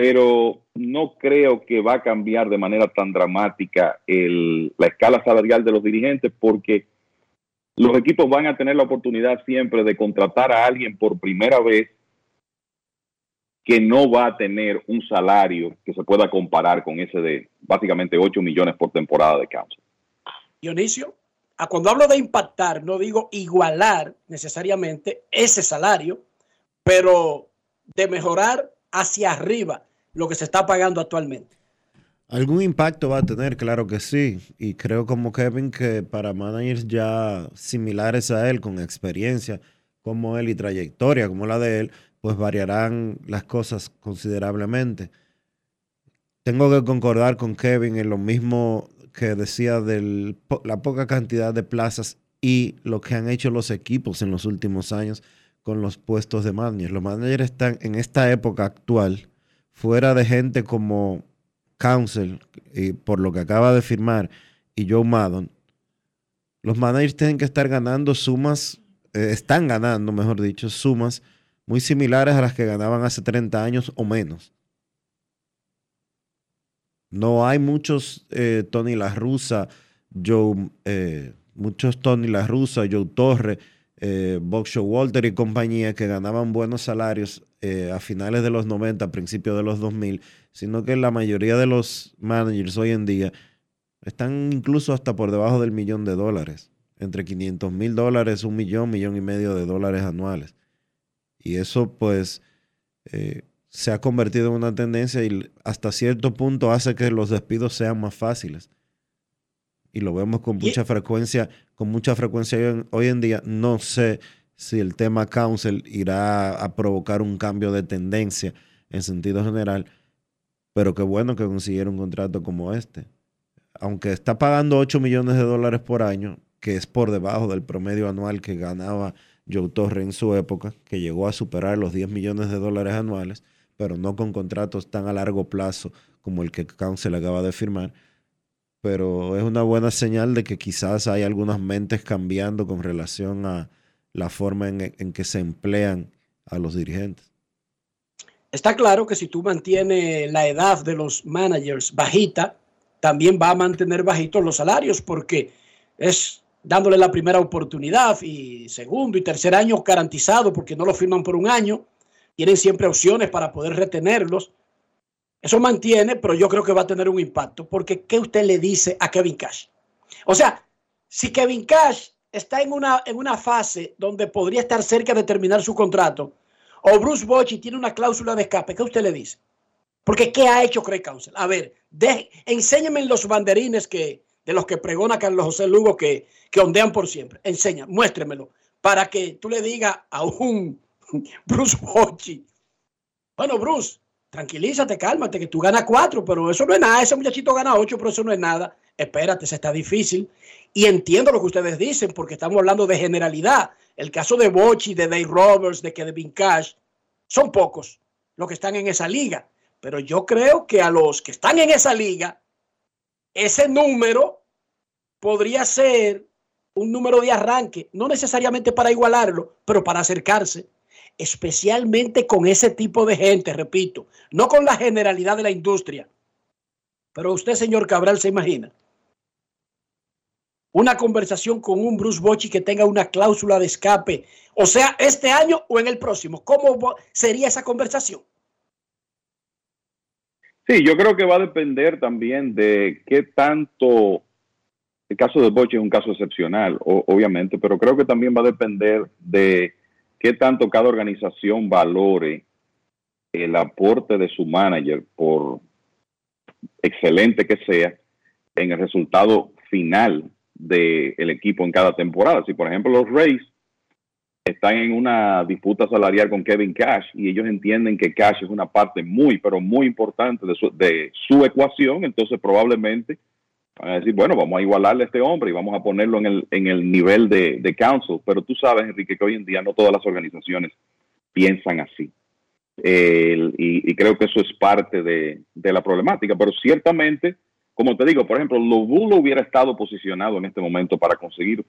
pero no creo que va a cambiar de manera tan dramática la escala salarial de los dirigentes porque los equipos van a tener la oportunidad siempre de contratar a alguien por primera vez que no va a tener un salario que se pueda comparar con ese de básicamente 8 millones por temporada de cáncer. Dionisio, a cuando hablo de impactar, no digo igualar necesariamente ese salario, pero de mejorar hacia arriba lo que se está pagando actualmente. Algún impacto va a tener, claro que sí. Y creo como Kevin que para managers ya similares a él, con experiencia como él y trayectoria como la de él, pues variarán las cosas considerablemente. Tengo que concordar con Kevin en lo mismo que decía de la poca cantidad de plazas y lo que han hecho los equipos en los últimos años con los puestos de managers. Los managers están en esta época actual fuera de gente como Council, y por lo que acaba de firmar, y Joe Maddon. Los managers tienen que estar ganando sumas, eh, están ganando, mejor dicho, sumas muy similares a las que ganaban hace 30 años o menos. No hay muchos eh, Tony La Russa, Joe, eh, muchos Tony La Russa, Joe Torre, eh, Boxer Walter y compañía que ganaban buenos salarios eh, a finales de los 90, a principios de los 2000, sino que la mayoría de los managers hoy en día están incluso hasta por debajo del millón de dólares, entre 500 mil dólares, un millón, millón y medio de dólares anuales. Y eso pues eh, se ha convertido en una tendencia y hasta cierto punto hace que los despidos sean más fáciles. Y lo vemos con mucha frecuencia, con mucha frecuencia hoy en, día. No sé si el tema council irá a provocar un cambio de tendencia en sentido general, pero qué bueno que consiguiera un contrato como este. Aunque está pagando 8 millones de dólares por año, que es por debajo del promedio anual que ganaba Joe Torre en su época, que llegó a superar los 10 millones de dólares anuales, pero no con contratos tan a largo plazo como el que Council acaba de firmar. Pero es una buena señal de que quizás hay algunas mentes cambiando con relación a la forma en, que se emplean a los dirigentes. Está claro que si tú mantienes la edad de los managers bajita, también va a mantener bajitos los salarios porque es dándole la primera oportunidad y segundo y tercer año garantizado porque no lo firman por un año. Tienen siempre opciones para poder retenerlos. Eso mantiene, pero yo creo que va a tener un impacto porque ¿qué usted le dice a Kevin Cash? O sea, si Kevin Cash está en una, en una fase donde podría estar cerca de terminar su contrato o Bruce Bochy tiene una cláusula de escape, ¿qué usted le dice? Porque ¿qué ha hecho Craig Council? A ver, de, enséñeme los banderines que, de los que pregona Carlos José Lugo que, que ondean por siempre. Enseña, muéstremelo, para que tú le digas a un Bruce Bochy, bueno, Bruce, tranquilízate, cálmate, que tú ganas cuatro, pero eso no es nada. Ese muchachito gana ocho, pero eso no es nada. Espérate, se está difícil. Y entiendo lo que ustedes dicen, porque estamos hablando de generalidad. El caso de Bochi, de Dave Roberts, de Kevin Cash, son pocos los que están en esa liga. Pero yo creo que a los que están en esa liga, ese número podría ser un número de arranque, no necesariamente para igualarlo, pero para acercarse, especialmente con ese tipo de gente, repito, no con la generalidad de la industria. Pero usted, señor Cabral, se imagina una conversación con un Bruce Bochy que tenga una cláusula de escape, o sea, este año o en el próximo. ¿Cómo sería esa conversación? Sí, yo creo que va a depender también de qué tanto, el caso de Bochy es un caso excepcional, obviamente, pero creo que también va a depender de qué tanto cada organización valore el aporte de su manager, por excelente que sea, en el resultado final del equipo en cada temporada. Si, por ejemplo, los Rays están en una disputa salarial con Kevin Cash y ellos entienden que Cash es una parte muy, pero muy importante de su, de su ecuación, entonces probablemente van a decir, bueno, vamos a igualarle a este hombre y vamos a ponerlo en el, en el nivel de, de council. Pero tú sabes, Enrique, que hoy en día no todas las organizaciones piensan así. y, creo que eso es parte de, de la problemática, pero ciertamente como te digo, por ejemplo, Lobulo hubiera estado posicionado en este momento para conseguir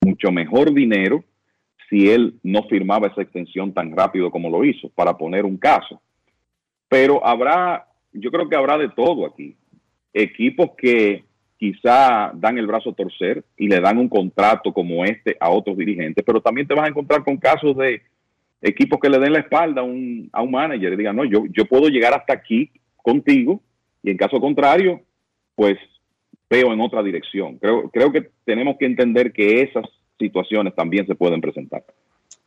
mucho mejor dinero si él no firmaba esa extensión tan rápido como lo hizo, para poner un caso. Pero habrá, yo creo que habrá de todo aquí. Equipos que quizá dan el brazo a torcer y le dan un contrato como este a otros dirigentes, pero también te vas a encontrar con casos de equipos que le den la espalda a un, a un manager y digan, no, yo, yo puedo llegar hasta aquí contigo y en caso contrario, pues veo en otra dirección. Creo, creo que tenemos que entender que esas situaciones también se pueden presentar.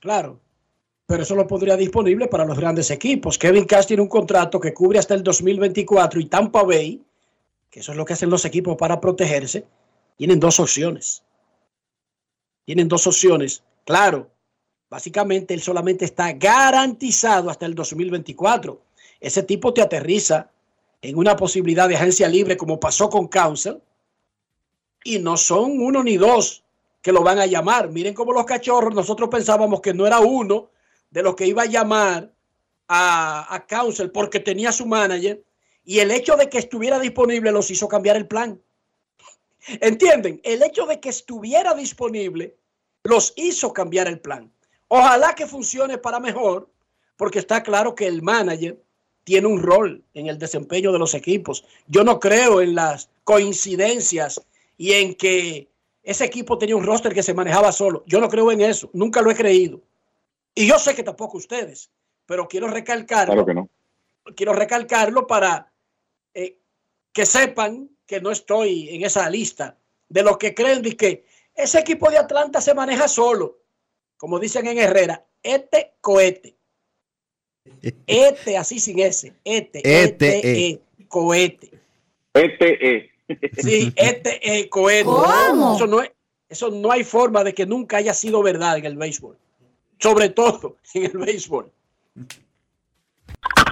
Claro, pero eso lo pondría disponible para los grandes equipos. Kevin Cash tiene un contrato que cubre hasta el 2024 y Tampa Bay, que eso es lo que hacen los equipos para protegerse, tienen dos opciones. Tienen dos opciones. Claro, básicamente él solamente está garantizado hasta el 2024. Ese tipo te aterriza en una posibilidad de agencia libre como pasó con Council. Y no son uno ni dos que lo van a llamar. Miren cómo los cachorros, nosotros pensábamos que no era uno de los que iba a llamar a, a Council porque tenía su manager y el hecho de que estuviera disponible los hizo cambiar el plan. ¿Entienden? El hecho de que estuviera disponible los hizo cambiar el plan. Ojalá que funcione para mejor, porque está claro que el manager tiene un rol en el desempeño de los equipos. Yo no creo en las coincidencias y en que ese equipo tenía un roster que se manejaba solo. Yo no creo en eso, nunca lo he creído. Y yo sé que tampoco ustedes, pero quiero recalcarlo. Claro que no. Quiero recalcarlo para que sepan que no estoy en esa lista de los que creen que ese equipo de Atlanta se maneja solo. Como dicen en Herrera, este cohete. Este, así sin S. Este, este, e, e, cohete. Este, e. Sí, este, e, cohete. Eso no, es, eso no hay forma de que nunca haya sido verdad en el béisbol. Sobre todo en el béisbol.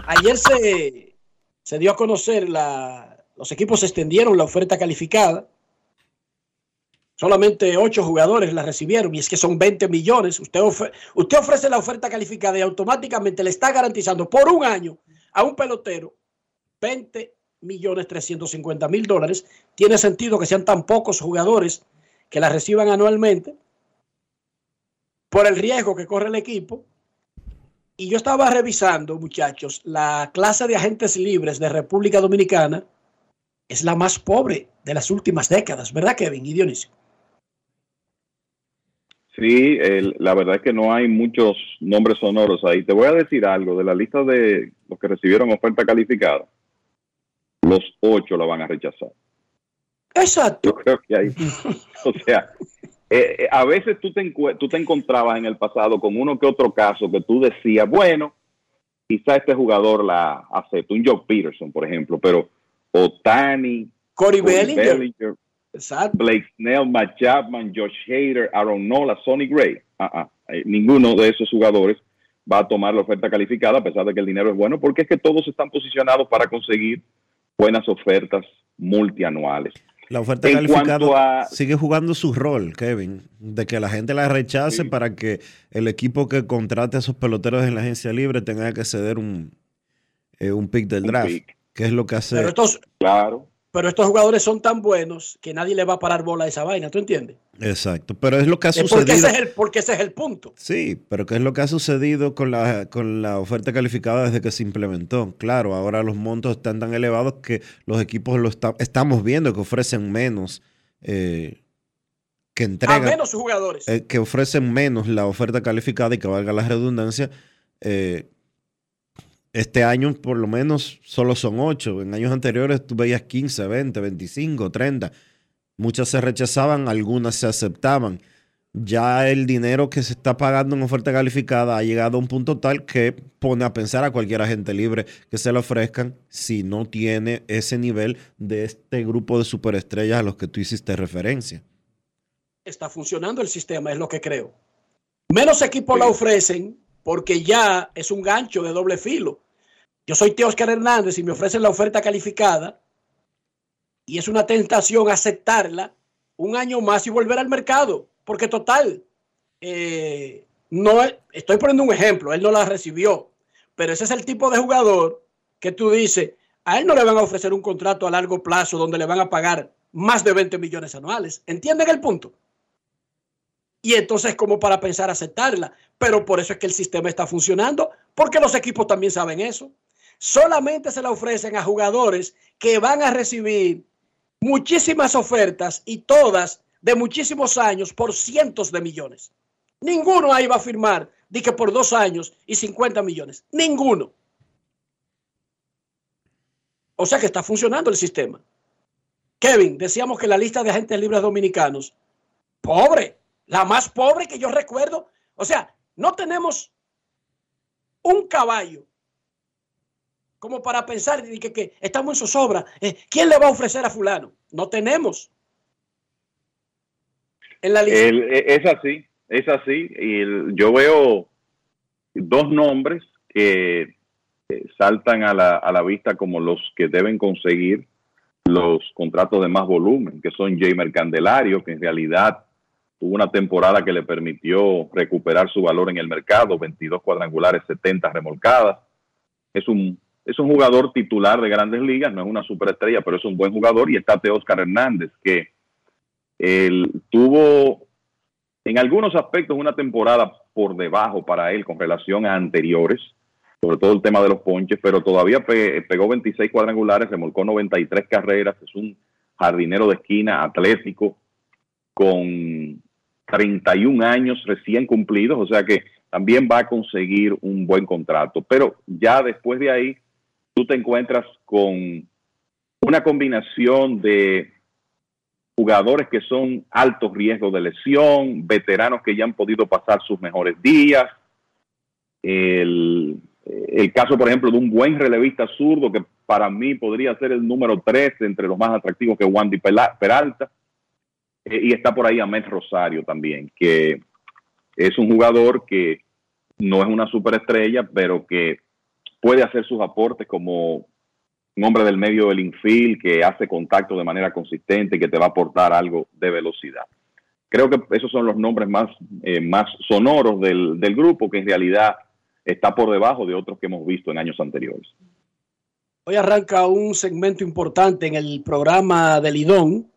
Ayer se, se dio a conocer la, los equipos extendieron la oferta calificada Solamente ocho jugadores la recibieron y es que son 20 millones. Usted, usted ofrece la oferta calificada y automáticamente le está garantizando por un año a un pelotero 20 millones 350 mil dólares. Tiene sentido que sean tan pocos jugadores que la reciban anualmente por el riesgo que corre el equipo. Y yo estaba revisando, muchachos, la clase de agentes libres de República Dominicana es la más pobre de las últimas décadas, ¿verdad, Kevin y Dionisio? Sí, el- la verdad es que no hay muchos nombres sonoros ahí. Te voy a decir algo de la lista de los que recibieron oferta calificada. Los ocho la van a rechazar. Exacto. Yo creo que hay. o sea, eh, eh, a veces tú te, tú te encontrabas en el pasado con uno que otro caso que tú decías, bueno, quizá este jugador la acepta, un Joe Peterson, por ejemplo, pero Otani, Corey Bellinger. Exacto. Blake Snell, Matt Chapman, Josh Hader, Aaron Nola, Sonny Gray. Ah, ah, eh, ninguno de esos jugadores va a tomar la oferta calificada a pesar de que el dinero es bueno, porque es que todos están posicionados para conseguir buenas ofertas multianuales. La oferta En calificada cuanto a- sigue jugando su rol, Kevin, de que la gente la rechace para que el equipo que contrate a esos peloteros en la agencia libre tenga que ceder un, eh, un pick del draft, que es lo que hace. Pero estos, claro. pero estos jugadores son tan buenos que nadie le va a parar bola a esa vaina, ¿tú entiendes? Exacto, pero es lo que ha Es porque, sucedido. ese es el, porque ese es el punto. Sí, pero ¿qué es lo que ha sucedido con la, con la oferta calificada desde que se implementó? Claro, ahora los montos están tan elevados que los equipos lo está- estamos viendo que ofrecen menos, eh, que A entregan, menos jugadores. eh, que ofrecen menos la oferta calificada y que valga la redundancia. eh, este año por lo menos solo son 8. En años anteriores tú veías 15, 20, 25, 30. Muchas se rechazaban, algunas se aceptaban. Ya el dinero que se está pagando en oferta calificada ha llegado a un punto tal que pone a pensar a cualquier agente libre que se le ofrezcan si no tiene ese nivel de este grupo de superestrellas a los que tú hiciste referencia. Está funcionando el sistema, es lo que creo. Menos equipos la ofrecen porque ya es un gancho de doble filo. Yo soy Tío Oscar Hernández y me ofrecen la oferta calificada y es una tentación aceptarla un año más y volver al mercado. Porque total, eh, no es- estoy poniendo un ejemplo, él no la recibió, pero ese es el tipo de jugador que tú dices, a él no le van a ofrecer un contrato a largo plazo donde le van a pagar más de 20 millones anuales. ¿Entienden el punto? Y entonces como para pensar aceptarla, pero por eso es que el sistema está funcionando, porque los equipos también saben eso. Solamente se la ofrecen a jugadores que van a recibir muchísimas ofertas y todas de muchísimos años por cientos de millones. Ninguno ahí va a firmar de que por dos años y 50 millones. Ninguno. O sea que está funcionando el sistema. Kevin, decíamos que la lista de agentes libres dominicanos, pobre, la más pobre que yo recuerdo. O sea, no tenemos un caballo como para pensar que, que estamos en zozobra. Eh, ¿Quién le va a ofrecer a fulano? No tenemos. En la. El- e- es así, es así. Y yo veo dos nombres que eh, saltan a la, a la vista como los que deben conseguir los contratos de más volumen, que son Jamer Candelario, que en realidad tuvo una temporada que le permitió recuperar su valor en el mercado, 22 cuadrangulares, 70 remolcadas. Es un, es un jugador titular de grandes ligas, no es una superestrella, pero es un buen jugador. Y está Oscar Hernández, que él tuvo en algunos aspectos una temporada por debajo para él con relación a anteriores, sobre todo el tema de los ponches, pero todavía pe- pegó 26 cuadrangulares, remolcó 93 carreras, es un jardinero de esquina atlético con 31 años recién cumplidos, o sea que también va a conseguir un buen contrato, pero ya después de ahí tú te encuentras con una combinación de jugadores que son altos riesgos de lesión, veteranos que ya han podido pasar sus mejores días. El, caso, por ejemplo, de un buen relevista zurdo que para mí podría ser el número 3 entre los más atractivos que Wandy Peralta. Eh, y está por ahí Ahmed Rosario también, que es un jugador que no es una superestrella, pero que puede hacer sus aportes como un hombre del medio del infield que hace contacto de manera consistente, que te va a aportar algo de velocidad. Creo que esos son los nombres más, eh, más sonoros del, del grupo, que en realidad está por debajo de otros que hemos visto en años anteriores. Hoy arranca un segmento importante en el programa del Lidón.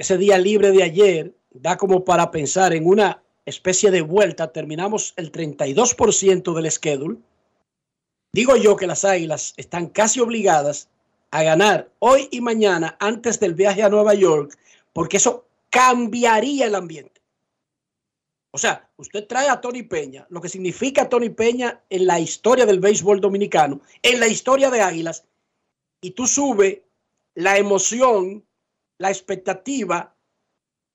Ese día libre de ayer da como para pensar en una especie de vuelta. Terminamos el 32% del schedule. Digo yo que las Águilas están casi obligadas a ganar hoy y mañana antes del viaje a Nueva York, porque eso cambiaría el ambiente. O sea, usted trae a Tony Peña, lo que significa Tony Peña en la historia del béisbol dominicano, en la historia de Águilas, y tú sube la emoción, la expectativa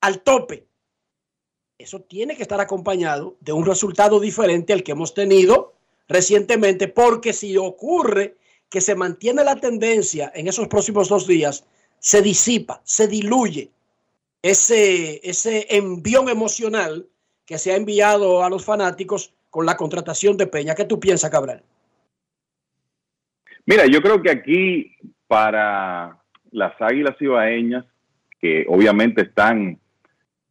al tope. Eso tiene que estar acompañado de un resultado diferente al que hemos tenido recientemente, porque si ocurre que se mantiene la tendencia en esos próximos dos días, se disipa, se diluye ese, ese envión emocional que se ha enviado a los fanáticos con la contratación de Peña. ¿Qué tú piensas, Cabral? Mira, yo creo que aquí para las Águilas Ibaeñas, obviamente están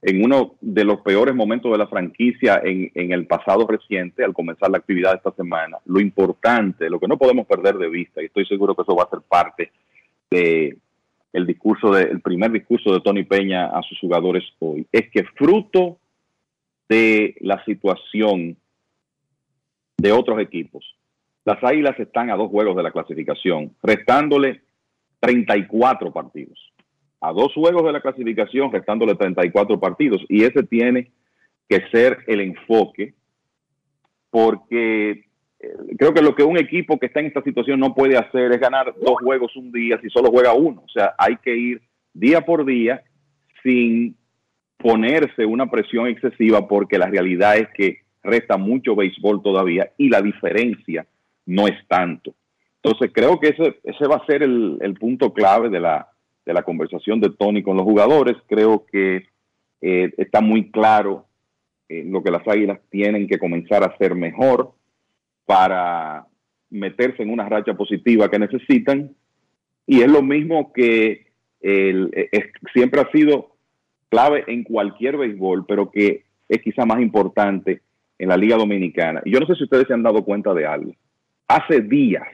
en uno de los peores momentos de la franquicia en, en, el pasado reciente, al comenzar la actividad de esta semana. Lo importante, lo que no podemos perder de vista, y estoy seguro que eso va a ser parte de el discurso de, el primer discurso de Tony Peña a sus jugadores hoy, es que fruto de la situación de otros equipos, las Águilas están a dos juegos de la clasificación, restándole 34 partidos a dos juegos de la clasificación, restándole 34 partidos. Y ese tiene que ser el enfoque, porque eh, creo que lo que un equipo que está en esta situación no puede hacer es ganar dos juegos un día si solo juega uno. O sea, hay que ir día por día sin ponerse una presión excesiva porque la realidad es que resta mucho béisbol todavía y la diferencia no es tanto. Entonces creo que ese, ese va a ser el, el punto clave de la, de la conversación de Tony con los jugadores. Creo que eh, está muy claro eh, lo que las Águilas tienen que comenzar a hacer mejor para meterse en una racha positiva que necesitan. Y es lo mismo que siempre ha sido clave en cualquier béisbol, pero que es quizá más importante en la Liga Dominicana. Y yo no sé si ustedes se han dado cuenta de algo. Hace días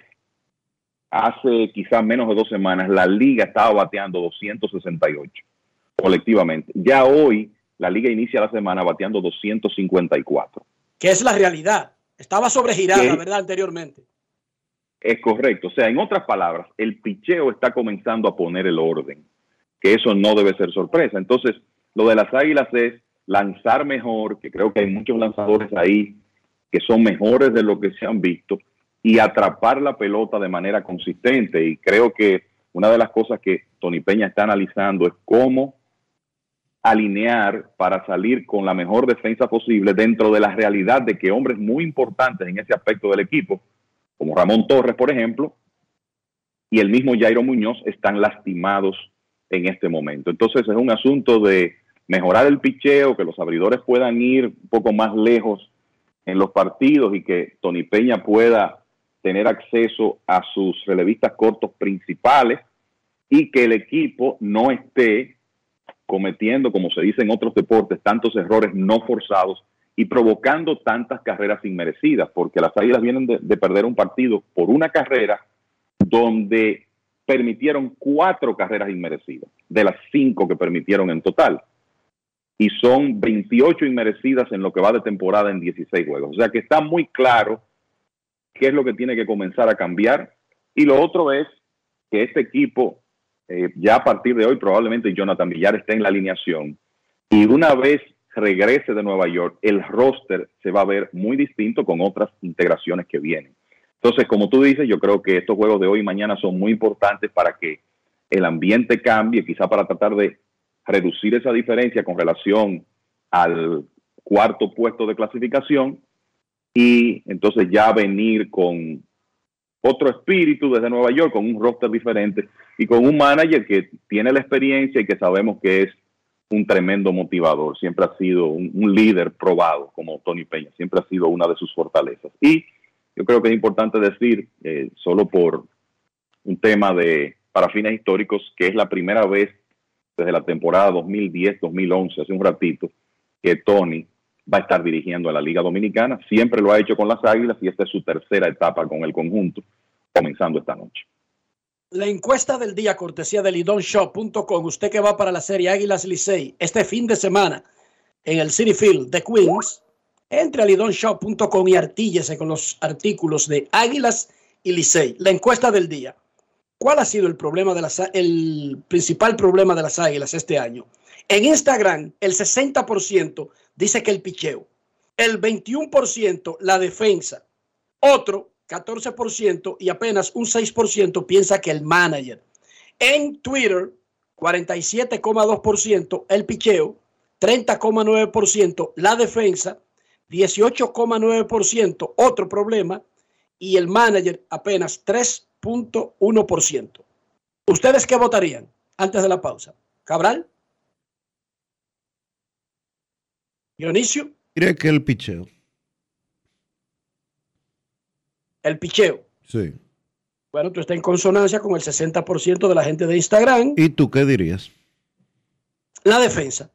hace quizás menos de dos semanas, la liga estaba bateando 268 colectivamente. Ya hoy, la liga inicia la semana bateando 254. Que es la realidad. Estaba sobregirada, ¿verdad? Anteriormente. Es correcto. O sea, en otras palabras, el picheo está comenzando a poner el orden. Que eso no debe ser sorpresa. Entonces, lo de las águilas es lanzar mejor, que creo que hay muchos lanzadores ahí que son mejores de lo que se han visto y atrapar la pelota de manera consistente. Y creo que una de las cosas que Tony Peña está analizando es cómo alinear para salir con la mejor defensa posible dentro de la realidad de que hombres muy importantes en ese aspecto del equipo, como Ramón Torres, por ejemplo, y el mismo Jairo Muñoz están lastimados en este momento. Entonces es un asunto de mejorar el picheo, que los abridores puedan ir un poco más lejos en los partidos y que Tony Peña pueda tener acceso a sus relevistas cortos principales y que el equipo no esté cometiendo, como se dice en otros deportes, tantos errores no forzados y provocando tantas carreras inmerecidas, porque las Águilas vienen de, de perder un partido por una carrera donde permitieron cuatro carreras inmerecidas, de las cinco que permitieron en total. Y son 28 inmerecidas en lo que va de temporada en 16 juegos. O sea que está muy claro qué es lo que tiene que comenzar a cambiar. Y lo otro es que este equipo, eh, ya a partir de hoy, probablemente Jonathan Villar esté en la alineación. Y una vez regrese de Nueva York, el roster se va a ver muy distinto con otras integraciones que vienen. Entonces, como tú dices, yo creo que estos juegos de hoy y mañana son muy importantes para que el ambiente cambie, quizá para tratar de reducir esa diferencia con relación al cuarto puesto de clasificación y entonces ya venir con otro espíritu desde Nueva York, con un roster diferente y con un manager que tiene la experiencia y que sabemos que es un tremendo motivador. Siempre ha sido un, líder probado como Tony Peña, siempre ha sido una de sus fortalezas. Y yo creo que es importante decir, eh, solo por un tema de, para fines históricos, que es la primera vez desde la temporada 2010-2011, hace un ratito, que Tony va a estar dirigiendo a la Liga Dominicana. Siempre lo ha hecho con las Águilas y esta es su tercera etapa con el conjunto. comenzando esta noche. La encuesta del día, cortesía de lidonshop.com. Usted que va para la serie Águilas Licey este fin de semana en el City Field de Queens, entre a lidonshop.com y artíllese con los artículos de Águilas y Licey. La encuesta del día. ¿Cuál ha sido el problema de las, principal problema de las Águilas este año? En Instagram, el 60% dice que el picheo, el 21% la defensa, otro 14% y apenas un 6% piensa que el manager. En Twitter, 47,2% el picheo, 30,9% la defensa, 18,9% otro problema y el manager apenas 3.1%. ¿Ustedes qué votarían antes de la pausa? ¿Cabral? ¿Dionisio? Creo que el picheo. El picheo. Sí. Bueno, tú estás en consonancia con el 60% de la gente de Instagram. ¿Y tú qué dirías? La defensa.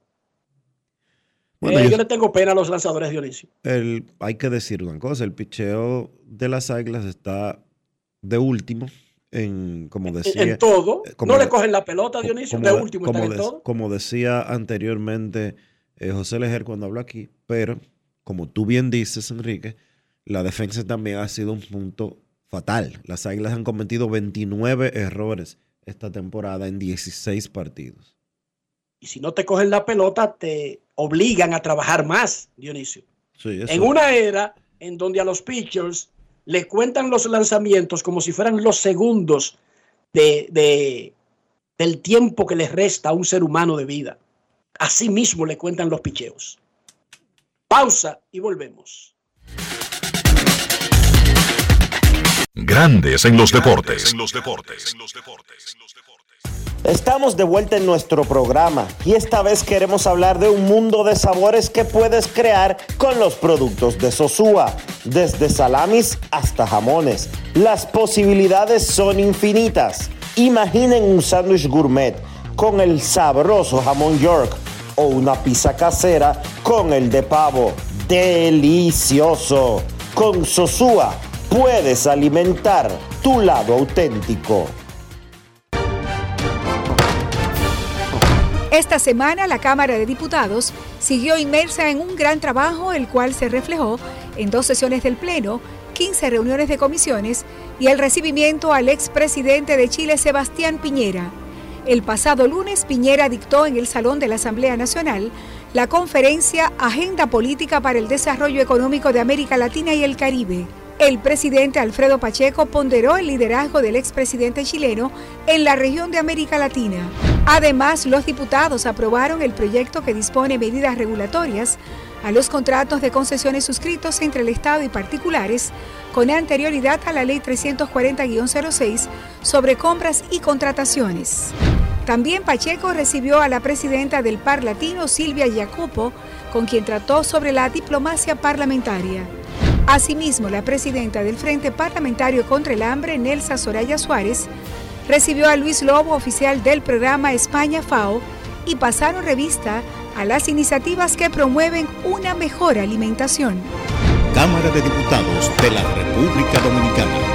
Bueno, Eh, yo- yo le tengo pena a los lanzadores, Dionisio. El, hay que decir una cosa, el picheo de las águilas está de último en, como decía, En todo. como no de- le cogen la pelota, Dionisio. como De de- último como están en todo. como decía anteriormente eh, José Lejer cuando habló aquí, pero como tú bien dices, Enrique, la defensa también ha sido un punto fatal. Las águilas han cometido 29 errores esta temporada en 16 partidos. Y si no te cogen la pelota, te obligan a trabajar más, Dionisio. Sí, En una era en donde a los pitchers le cuentan los lanzamientos como si fueran los segundos de, de- del tiempo que les resta a un ser humano de vida. Así mismo le cuentan los picheos. Pausa y volvemos. Grandes en los deportes. Estamos de vuelta en nuestro programa y esta vez queremos hablar de un mundo de sabores que puedes crear con los productos de Sosúa, desde salamis hasta jamones. Las posibilidades son infinitas. Imaginen un sándwich gourmet con el sabroso jamón York o una pizza casera con el de pavo. Delicioso. Con Sosúa puedes alimentar tu lado auténtico. Esta semana la Cámara de Diputados siguió inmersa en un gran trabajo, el cual se reflejó en dos sesiones del Pleno, 15 reuniones de comisiones y el recibimiento al expresidente de Chile, Sebastián Piñera. El pasado lunes, Piñera dictó en el Salón de la Asamblea Nacional la conferencia Agenda Política para el Desarrollo Económico de América Latina y el Caribe. El presidente Alfredo Pacheco ponderó el liderazgo del expresidente chileno en la región de América Latina. Además, los diputados aprobaron el proyecto que dispone medidas regulatorias a los contratos de concesiones suscritos entre el Estado y particulares con anterioridad a la Ley 340-06 sobre compras y contrataciones. También Pacheco recibió a la presidenta del Par Latino, Silvia Jacopo, con quien trató sobre la diplomacia parlamentaria. Asimismo, la presidenta del Frente Parlamentario contra el Hambre, Nelsa Soraya Suárez, recibió a Luis Lobo, oficial del programa España FAO, y pasaron revista a las iniciativas que promueven una mejor alimentación. Cámara de Diputados de la República Dominicana.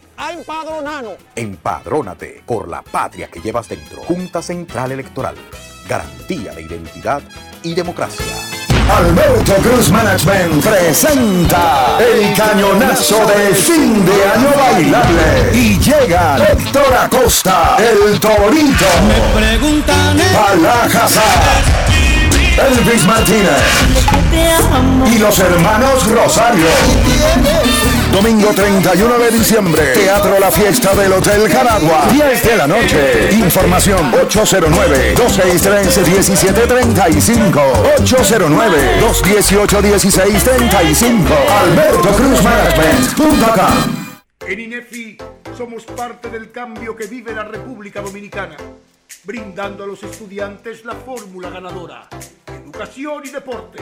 a empadronarnos. Empadrónate por la patria que llevas dentro. Junta Central Electoral. Garantía de identidad y democracia. Alberto Cruz Management presenta el cañonazo de fin de año bailable. Y llega Héctor Acosta, el Torito. Me preguntan Elvis Martínez y los hermanos Rosario. Domingo 31 de diciembre, Teatro La Fiesta del Hotel Caragua, 10 de la noche. Información 809-263-1735. 809-218-1635. Alberto Cruz Management. En INEFI somos parte del cambio que vive la República Dominicana, brindando a los estudiantes la fórmula ganadora. Educación y deporte,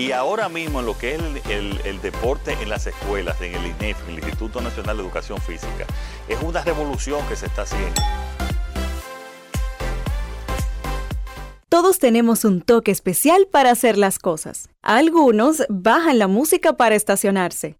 Y ahora mismo en lo que es el, deporte en las escuelas, en el INEF, el Instituto Nacional de Educación Física, es una revolución que se está haciendo. Todos tenemos un toque especial para hacer las cosas. Algunos bajan la música para estacionarse.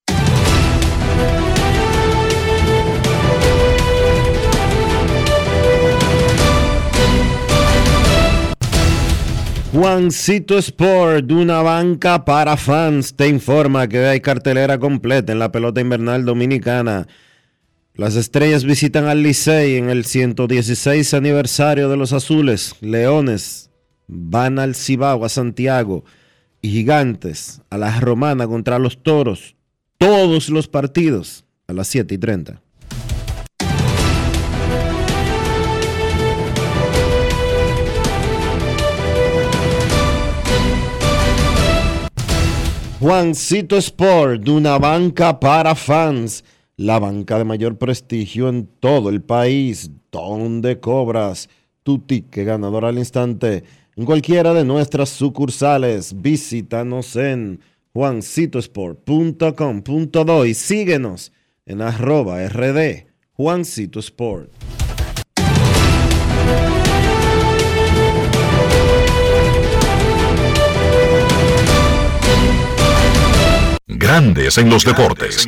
Juancito Sport, una banca para fans, te informa que hay cartelera completa en la pelota invernal dominicana. Las estrellas visitan al Licey en el 116 aniversario de los Azules. Leones van al Cibao, a Santiago. Y Gigantes a la Romana contra los Toros. Todos los partidos a las 7 y 30. Juancito Sport, una banca para fans, la banca de mayor prestigio en todo el país, donde cobras tu ticket ganador al instante en cualquiera de nuestras sucursales. Visítanos en juancitosport.com.do y síguenos en arroba rd Juancito Sport. Grandes en los deportes.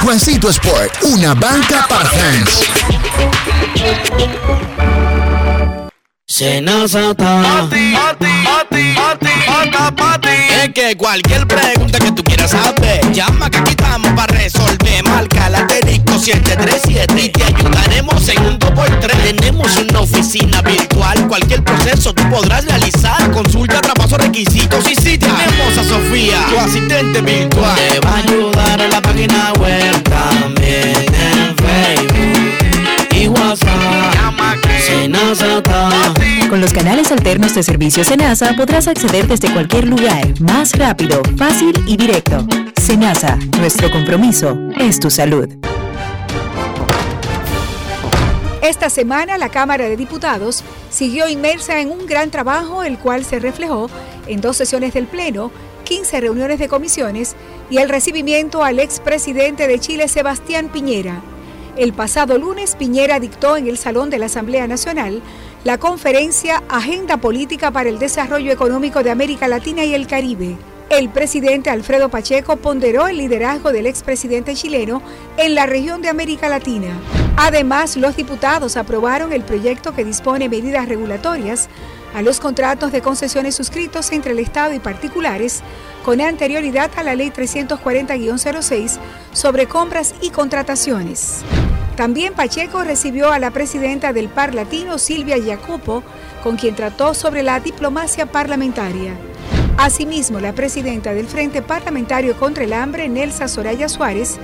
Juancito Sport, una banca para fans. Senazata. Es que cualquier pregunta que tú quieras saber, llama que aquí estamos para resolver. Marca la 737 y te ayudaremos en un 2x3. Tenemos una oficina virtual, cualquier proceso tú podrás realizar. Consulta, traspaso, requisitos y si tenemos a Sofía, tu asistente virtual. Te va a ayudar en la página web también en Facebook y WhatsApp. Con los canales alternos de servicio Senasa podrás acceder desde cualquier lugar, más rápido, fácil y directo. Senasa, nuestro compromiso es tu salud. Esta semana la Cámara de Diputados siguió inmersa en un gran trabajo, el cual se reflejó en dos sesiones del Pleno, 15 reuniones de comisiones y el recibimiento al expresidente de Chile, Sebastián Piñera. El pasado lunes, Piñera dictó en el Salón de la Asamblea Nacional la conferencia Agenda Política para el Desarrollo Económico de América Latina y el Caribe. El presidente Alfredo Pacheco ponderó el liderazgo del expresidente chileno en la región de América Latina. Además, los diputados aprobaron el proyecto que dispone medidas regulatorias a los contratos de concesiones suscritos entre el Estado y particulares con anterioridad a la Ley 340-06 sobre compras y contrataciones. También Pacheco recibió a la presidenta del Par Latino, Silvia Jacopo, con quien trató sobre la diplomacia parlamentaria. Asimismo, la presidenta del Frente Parlamentario contra el Hambre, Nelsa Soraya Suárez,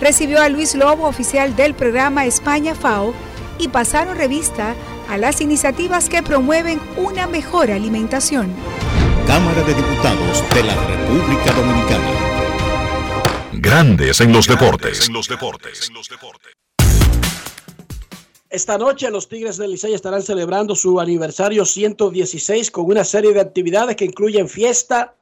recibió a Luis Lobo, oficial del programa España FAO, y pasaron revista a las iniciativas que promueven una mejor alimentación. Cámara de Diputados de la República Dominicana. Grandes en los deportes. Esta noche los Tigres del Licey estarán celebrando su aniversario 116 con una serie de actividades que incluyen fiesta,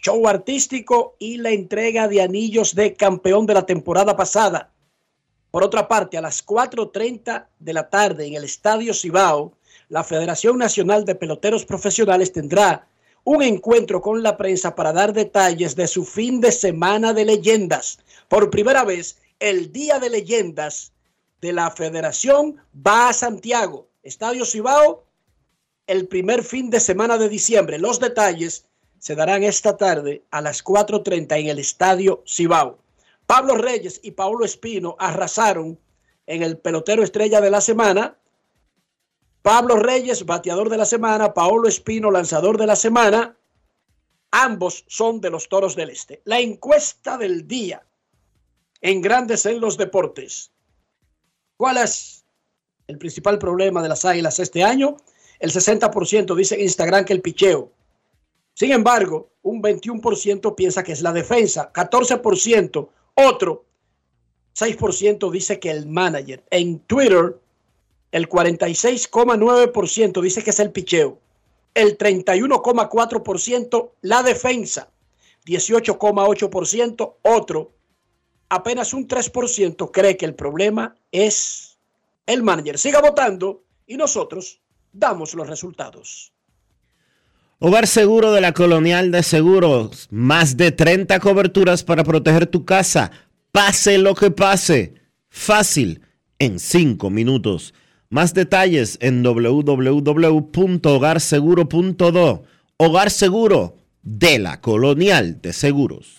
show artístico y la entrega de anillos de campeón de la temporada pasada. Por otra parte, a las 4.30 de la tarde en el Estadio Cibao, la Federación Nacional de Peloteros Profesionales tendrá un encuentro con la prensa para dar detalles de su fin de semana de leyendas. Por primera vez, el Día de Leyendas de la Federación va a Santiago, Estadio Cibao, el primer fin de semana de diciembre. Los detalles se darán esta tarde a las 4.30 en el Estadio Cibao. Pablo Reyes y Paulo Espino arrasaron en el pelotero estrella de la semana. Pablo Reyes, bateador de la semana, Paulo Espino, lanzador de la semana. Ambos son de los Toros del Este. La encuesta del día en Grandes en los Deportes. ¿Cuál es el principal problema de las Águilas este año? El 60% dice en Instagram que el picheo. Sin embargo, un 21% piensa que es la defensa, 14% otro, 6% dice que el manager. En Twitter, el 46,9% dice que es el picheo. El 31,4% la defensa. 18,8% otro. Apenas un 3% cree que el problema es el manager. Siga votando y nosotros damos los resultados. Hogar Seguro de la Colonial de Seguros. Más de 30 coberturas para proteger tu casa. Pase lo que pase. Fácil. En 5 minutos. Más detalles en www.hogarseguro.do. Hogar Seguro de la Colonial de Seguros.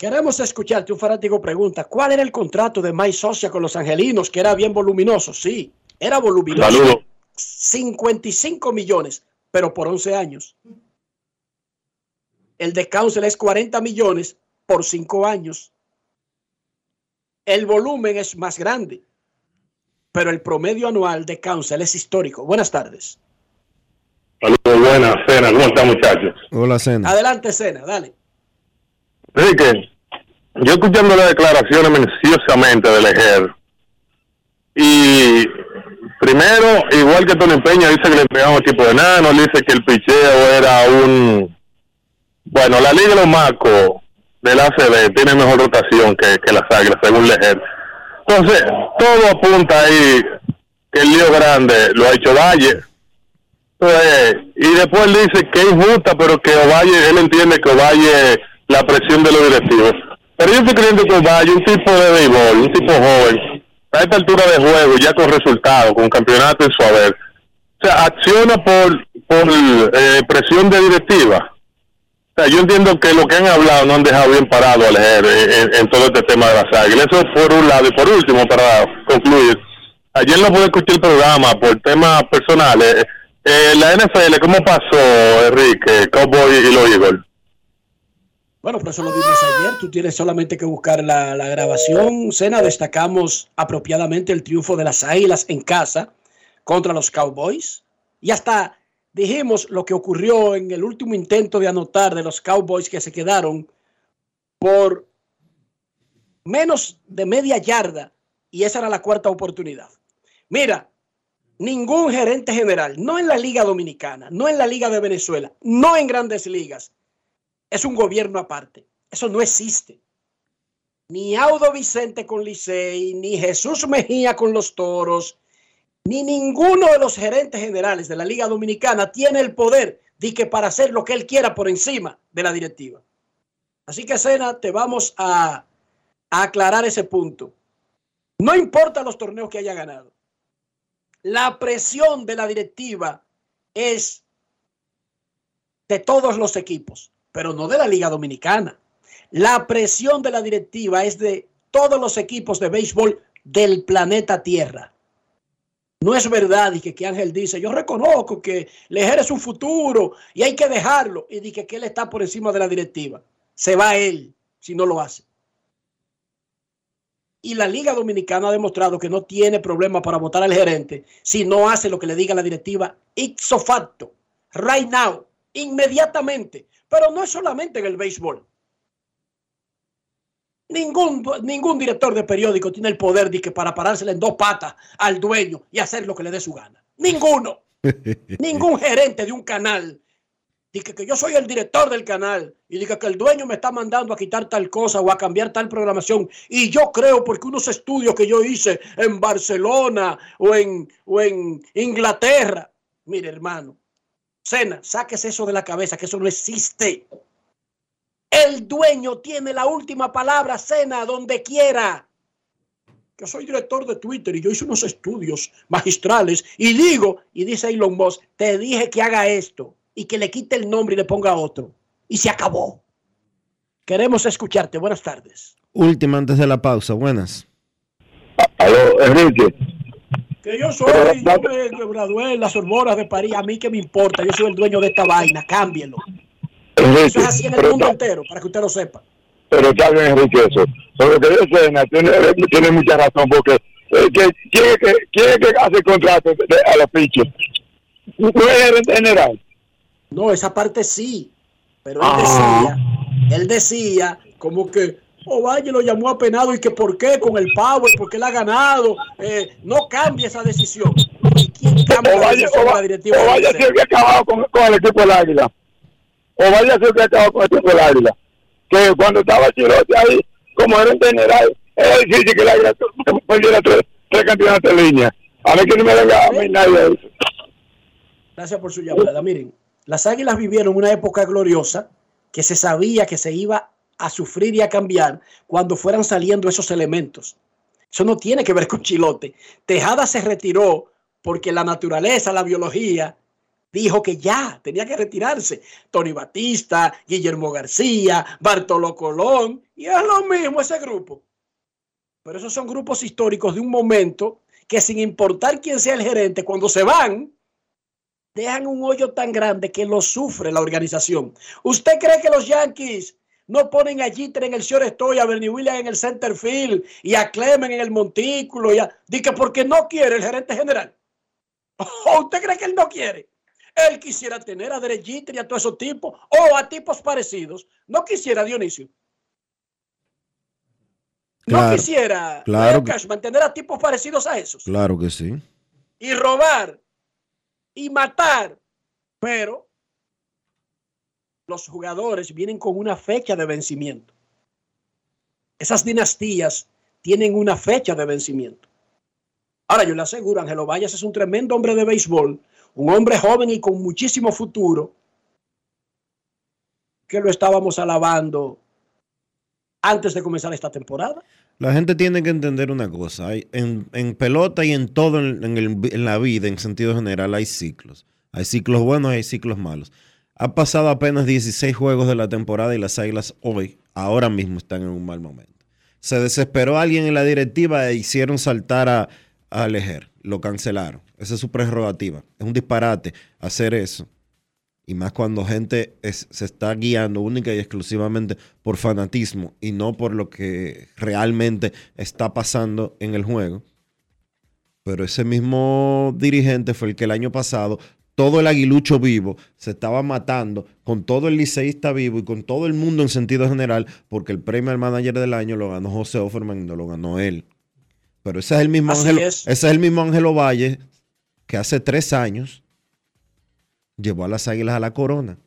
Queremos escucharte. Un fanático pregunta: ¿Cuál era el contrato de Mike Socia con los angelinos? Que era bien voluminoso. Sí, era voluminoso. Saludos. 55 millones, pero por 11 años. El de Council es 40 millones por 5 años. El volumen es más grande, pero el promedio anual de Council es histórico. Buenas tardes. Saludos, buenas, Cena. ¿Cómo están, muchachos? Hola, Cena. Adelante, Cena, dale. Enrique, yo escuchando las declaraciones minuciosamente del EGER, y primero, igual que Tony Peña dice que le entregamos tipo de nano, dice que el picheo era un... Bueno, la Liga de los Macos del ACB tiene mejor rotación que, que las Águilas, según Leger. Entonces, todo apunta ahí que el lío grande lo ha hecho Valle. Y después él dice que es injusta, pero que Ovalle, él entiende que Ovalle la presión de los directivos. Pero yo estoy creyendo que Ovalle, un tipo de béisbol, un tipo joven, a esta altura de juego, ya con resultados, con campeonato en su haber, o sea, acciona por, por eh, presión de directiva. O sea, yo entiendo que lo que han hablado no han dejado bien parado al EGER en, en todo este tema de las águilas. Eso por un lado. Y por último, para concluir, ayer no pude escuchar el programa por temas personales. Eh, la NFL, ¿cómo pasó, Enrique, Cowboy y los Eagles? Bueno, por eso lo vimos ayer. Tú tienes solamente que buscar la, la grabación. Cena, destacamos apropiadamente el triunfo de las Águilas en casa contra los Cowboys. Y hasta dijimos lo que ocurrió en el último intento de anotar de los Cowboys que se quedaron por menos de media yarda y esa era la cuarta oportunidad. Mira, ningún gerente general, no en la Liga Dominicana, no en la Liga de Venezuela, no en grandes ligas, es un gobierno aparte. Eso no existe. Ni Audo Vicente con Licey, ni Jesús Mejía con los Toros, ni ninguno de los gerentes generales de la Liga Dominicana tiene el poder de que para hacer lo que él quiera por encima de la directiva. Así que, Sena, te vamos a, a aclarar ese punto. No importa los torneos que haya ganado. La presión de la directiva es de todos los equipos, pero no de la Liga Dominicana. La presión de la directiva es de todos los equipos de béisbol del planeta Tierra. No es verdad y que, que Ángel dice, yo reconozco que Lejer es un futuro y hay que dejarlo y dije que él está por encima de la directiva. Se va él si no lo hace. Y la Liga Dominicana ha demostrado que no tiene problema para votar al gerente si no hace lo que le diga la directiva ipso facto, right now, inmediatamente. Pero no es solamente en el béisbol. Ningún, ningún director de periódico tiene el poder de que para parársele en dos patas al dueño y hacer lo que le dé su gana. Ninguno. Ningún gerente de un canal. Dice que yo soy el director del canal y diga que el dueño me está mandando a quitar tal cosa o a cambiar tal programación. Y yo creo, porque unos estudios que yo hice en Barcelona o en, o en Inglaterra. Mire, hermano, Cena, sáquese eso de la cabeza, que eso no existe. El dueño tiene la última palabra, cena, donde quiera. Yo soy director de Twitter y yo hice unos estudios magistrales y digo, y dice Elon Musk, te dije que haga esto y que le quite el nombre y le ponga otro. Y se acabó. Queremos escucharte. Buenas tardes. Última antes de la pausa. Buenas. Aló, Enrique. Que yo soy, yo me gradué en las Sorbonas de París. A mí que me importa. Yo soy el dueño de esta vaina. Cámbielo. Enrique, Eso es así en el mundo está- entero, para que usted lo sepa. pero está bien, Enrique, eso. Pero lo que dice Cena tiene, tiene mucha razón, porque eh, que, ¿quién, es que, ¿quién es que hace el contrato de- a los pitchers? No es general. No, esa parte sí. Pero él Ah. decía, él decía como que Ovalle lo llamó apenado y que por qué con el Power, porque él ha ganado. Eh, no cambie esa decisión. ¿Y quién cambia la Ovalle, de la Ovalle, directiva? de Ovalle que ha acabado con, con el equipo del Águila. Ovalle el que ha acabado con el equipo del Águila. Que cuando estaba Chirote ahí como gerente general, era difícil que el Águila perdiera tres, tres campeonatos en línea. A mí que no me venga a mí nadie de eso. Gracias por su llamada. Miren, las Águilas vivieron una época gloriosa que se sabía que se iba a sufrir y a cambiar cuando fueran saliendo esos elementos. Eso no tiene que ver con Chilote. Tejada se retiró porque la naturaleza, la biología, dijo que ya tenía que retirarse. Tony Batista, Guillermo García, Bartolo Colón, y es lo mismo ese grupo. Pero esos son grupos históricos de un momento que sin importar quién sea el gerente, cuando se van, dejan un hoyo tan grande que lo sufre la organización. ¿Usted cree que los Yankees no ponen a Jeter en el short estoy, a Bernie Williams en el center field y a Clemen en el montículo? Y a, di que porque no quiere el gerente general. ¿O usted cree que él no quiere? Él quisiera tener a Derek Jeter y a todos esos tipos o a tipos parecidos. No quisiera Dionisio. No quisiera claro que- Cashman tener a tipos parecidos a esos Claro que sí. y robar y matar, pero los jugadores vienen con una fecha de vencimiento. Esas dinastías tienen una fecha de vencimiento. Ahora yo le aseguro, Ángelo Vallas es un tremendo hombre de béisbol, un hombre joven y con muchísimo futuro, que lo estábamos alabando antes de comenzar esta temporada. La gente tiene que entender una cosa. En, pelota y en todo en, en la vida, en sentido general, hay ciclos. Hay ciclos buenos hay ciclos malos. Ha pasado apenas 16 juegos de la temporada y las Águilas hoy, ahora mismo, están en un mal momento. Se desesperó alguien en la directiva e hicieron saltar a, a. Lo cancelaron. Esa es su prerrogativa. Es un disparate hacer eso. Y más cuando gente se está guiando única y exclusivamente por fanatismo y no por lo que realmente está pasando en el juego. Pero ese mismo dirigente fue el que el año pasado todo el aguilucho vivo, se estaba matando con todo el liceísta vivo y con todo el mundo en sentido general, porque el premio al manager del año lo ganó José Offerman y no lo ganó él. Pero ese es el mismo Así Ángelo, es. ese es el mismo Ángelo Valle que hace tres años llevó a las águilas a la corona.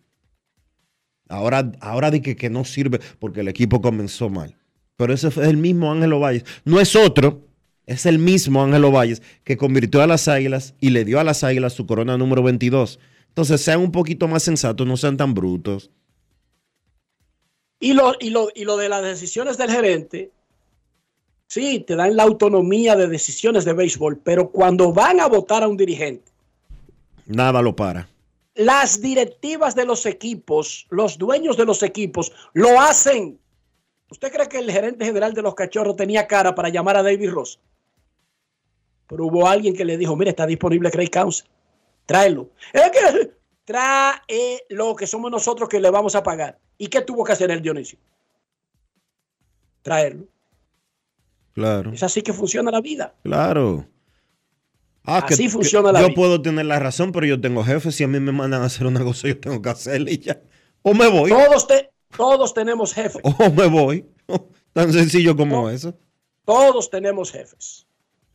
Ahora, ahora di que, que no sirve porque el equipo comenzó mal. Pero ese fue el mismo Ángelo Valles. No es otro, es el mismo Ángelo Valles que convirtió a las águilas y le dio a las águilas su corona número 22. Entonces sean un poquito más sensatos, no sean tan brutos. Y lo, y, lo, y lo de las decisiones del gerente, sí, te dan la autonomía de decisiones de béisbol, pero cuando van a votar a un dirigente, Nada lo para. las directivas de los equipos, los dueños de los equipos, lo hacen. ¿Usted cree que el gerente general de los cachorros tenía cara para llamar a David Ross? Pero hubo alguien que le dijo, mire, está disponible Craig Counsell. Tráelo. Es que tráelo, que somos nosotros que le vamos a pagar. ¿Y qué tuvo que hacer el Dionisio? Traerlo. Claro. Es así que funciona la vida. Claro. Ah, Así funciona la yo vida. puedo tener la razón, pero yo tengo jefes. Si a mí me mandan a hacer una cosa, yo tengo que hacerla y ya. O me voy. Todos, te- todos tenemos jefes. O me voy. Tan sencillo como eso. Todos tenemos jefes.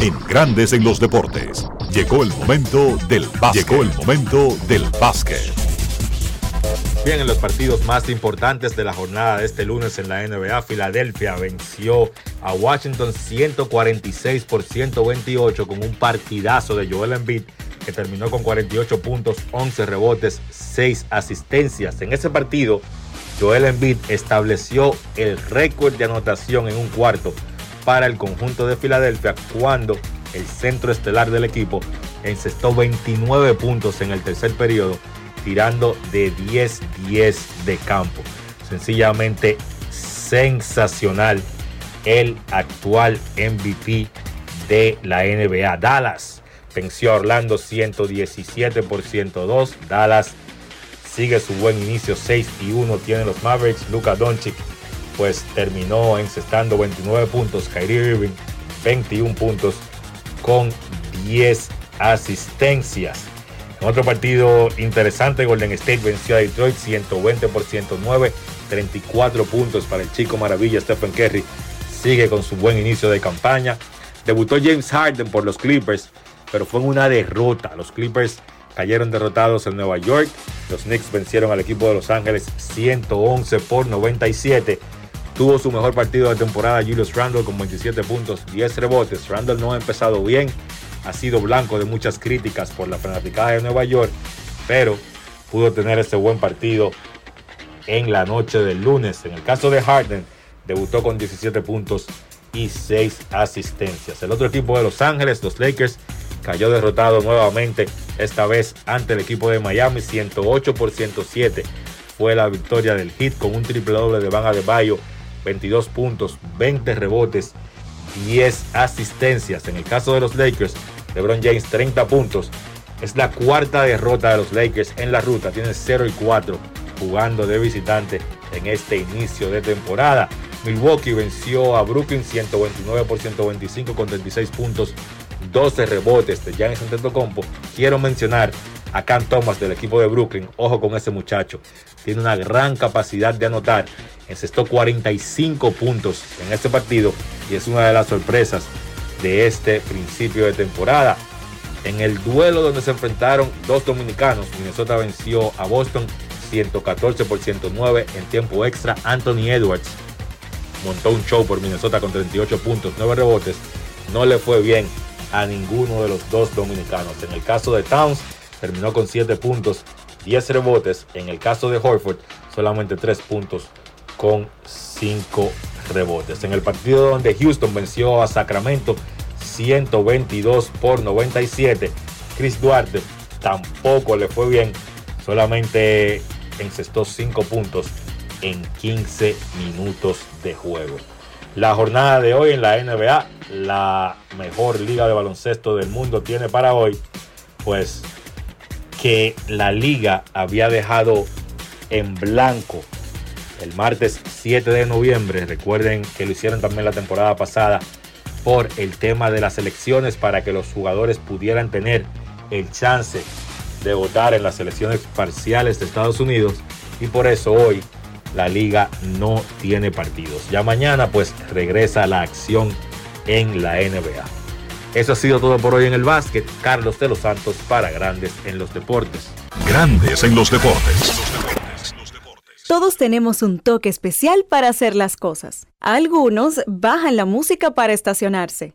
En Grandes en los deportes. Llegó el momento del básquet. Llegó el momento del básquet. Bien, en los partidos más importantes de la jornada de este lunes en la NBA, Filadelfia venció a Washington 146 por 128 con un partidazo de Joel Embiid que terminó con 48 puntos, 11 rebotes, 6 asistencias. En ese partido, Joel Embiid estableció el récord de anotación en un cuarto para el conjunto de Filadelfia cuando el centro estelar del equipo encestó 29 puntos en el tercer periodo tirando de 10-10 de campo. Sencillamente sensacional el actual MVP de la NBA. Dallas venció a Orlando 117 por 102. Dallas sigue su buen inicio 6 y 1 tienen los Mavericks. Luka Doncic pues terminó encestando 29 puntos. Kyrie Irving 21 puntos con 10 asistencias. En otro partido interesante, Golden State venció a Detroit 120 por 109, 34 puntos para el chico maravilla Stephen Curry. Sigue con su buen inicio de campaña. Debutó James Harden por los Clippers, pero fue una derrota. Los Clippers cayeron derrotados en Nueva York. Los Knicks vencieron al equipo de Los Ángeles 111 por 97. Tuvo su mejor partido de temporada Julius Randle con 27 puntos, 10 rebotes. Randle no ha empezado bien, ha sido blanco de muchas críticas por la fanaticada de Nueva York, pero pudo tener este buen partido en la noche del lunes. En el caso de Harden, debutó con 17 puntos y 6 asistencias. El otro equipo de Los Ángeles, los Lakers, cayó derrotado nuevamente, esta vez ante el equipo de Miami, 108 por 107. Fue la victoria del Heat con un triple doble de Van de Bayo, 22 puntos, 20 rebotes, 10 asistencias. En el caso de los Lakers, LeBron James 30 puntos. Es la cuarta derrota de los Lakers en la ruta. Tienen 0 y 4 jugando de visitante en este inicio de temporada. Milwaukee venció a Brooklyn 129 por 125 con 36 puntos, 12 rebotes de Giannis Antetokounmpo. Quiero mencionar a Thomas del equipo de Brooklyn. Ojo con ese muchacho. Tiene una gran capacidad de anotar. Encestó 45 puntos en este partido y es una de las sorpresas de este principio de temporada. En el duelo donde se enfrentaron dos dominicanos, Minnesota venció a Boston 114 por 109 en tiempo extra. Anthony Edwards montó un show por Minnesota con 38 puntos, 9 rebotes. No le fue bien a ninguno de los dos dominicanos. En el caso de Towns, terminó con 7 puntos, 10 rebotes. En el caso de Horford, solamente 3 puntos con 5 rebotes. En el partido donde Houston venció a Sacramento 122 por 97, Chris Duarte tampoco le fue bien, solamente encestó 5 puntos en 15 minutos de juego. La jornada de hoy en la NBA, la mejor liga de baloncesto del mundo, tiene para hoy, pues que la liga había dejado en blanco el martes 7 de noviembre. Recuerden que lo hicieron también la temporada pasada por el tema de las elecciones para que los jugadores pudieran tener el chance de votar en las elecciones parciales de Estados Unidos y por eso hoy la liga no tiene partidos. Ya mañana pues regresa la acción en la NBA. Eso ha sido todo por hoy en el básquet. Carlos de los Santos para Grandes en los Deportes. Grandes en los Deportes. Todos tenemos un toque especial para hacer las cosas. Algunos bajan la música para estacionarse.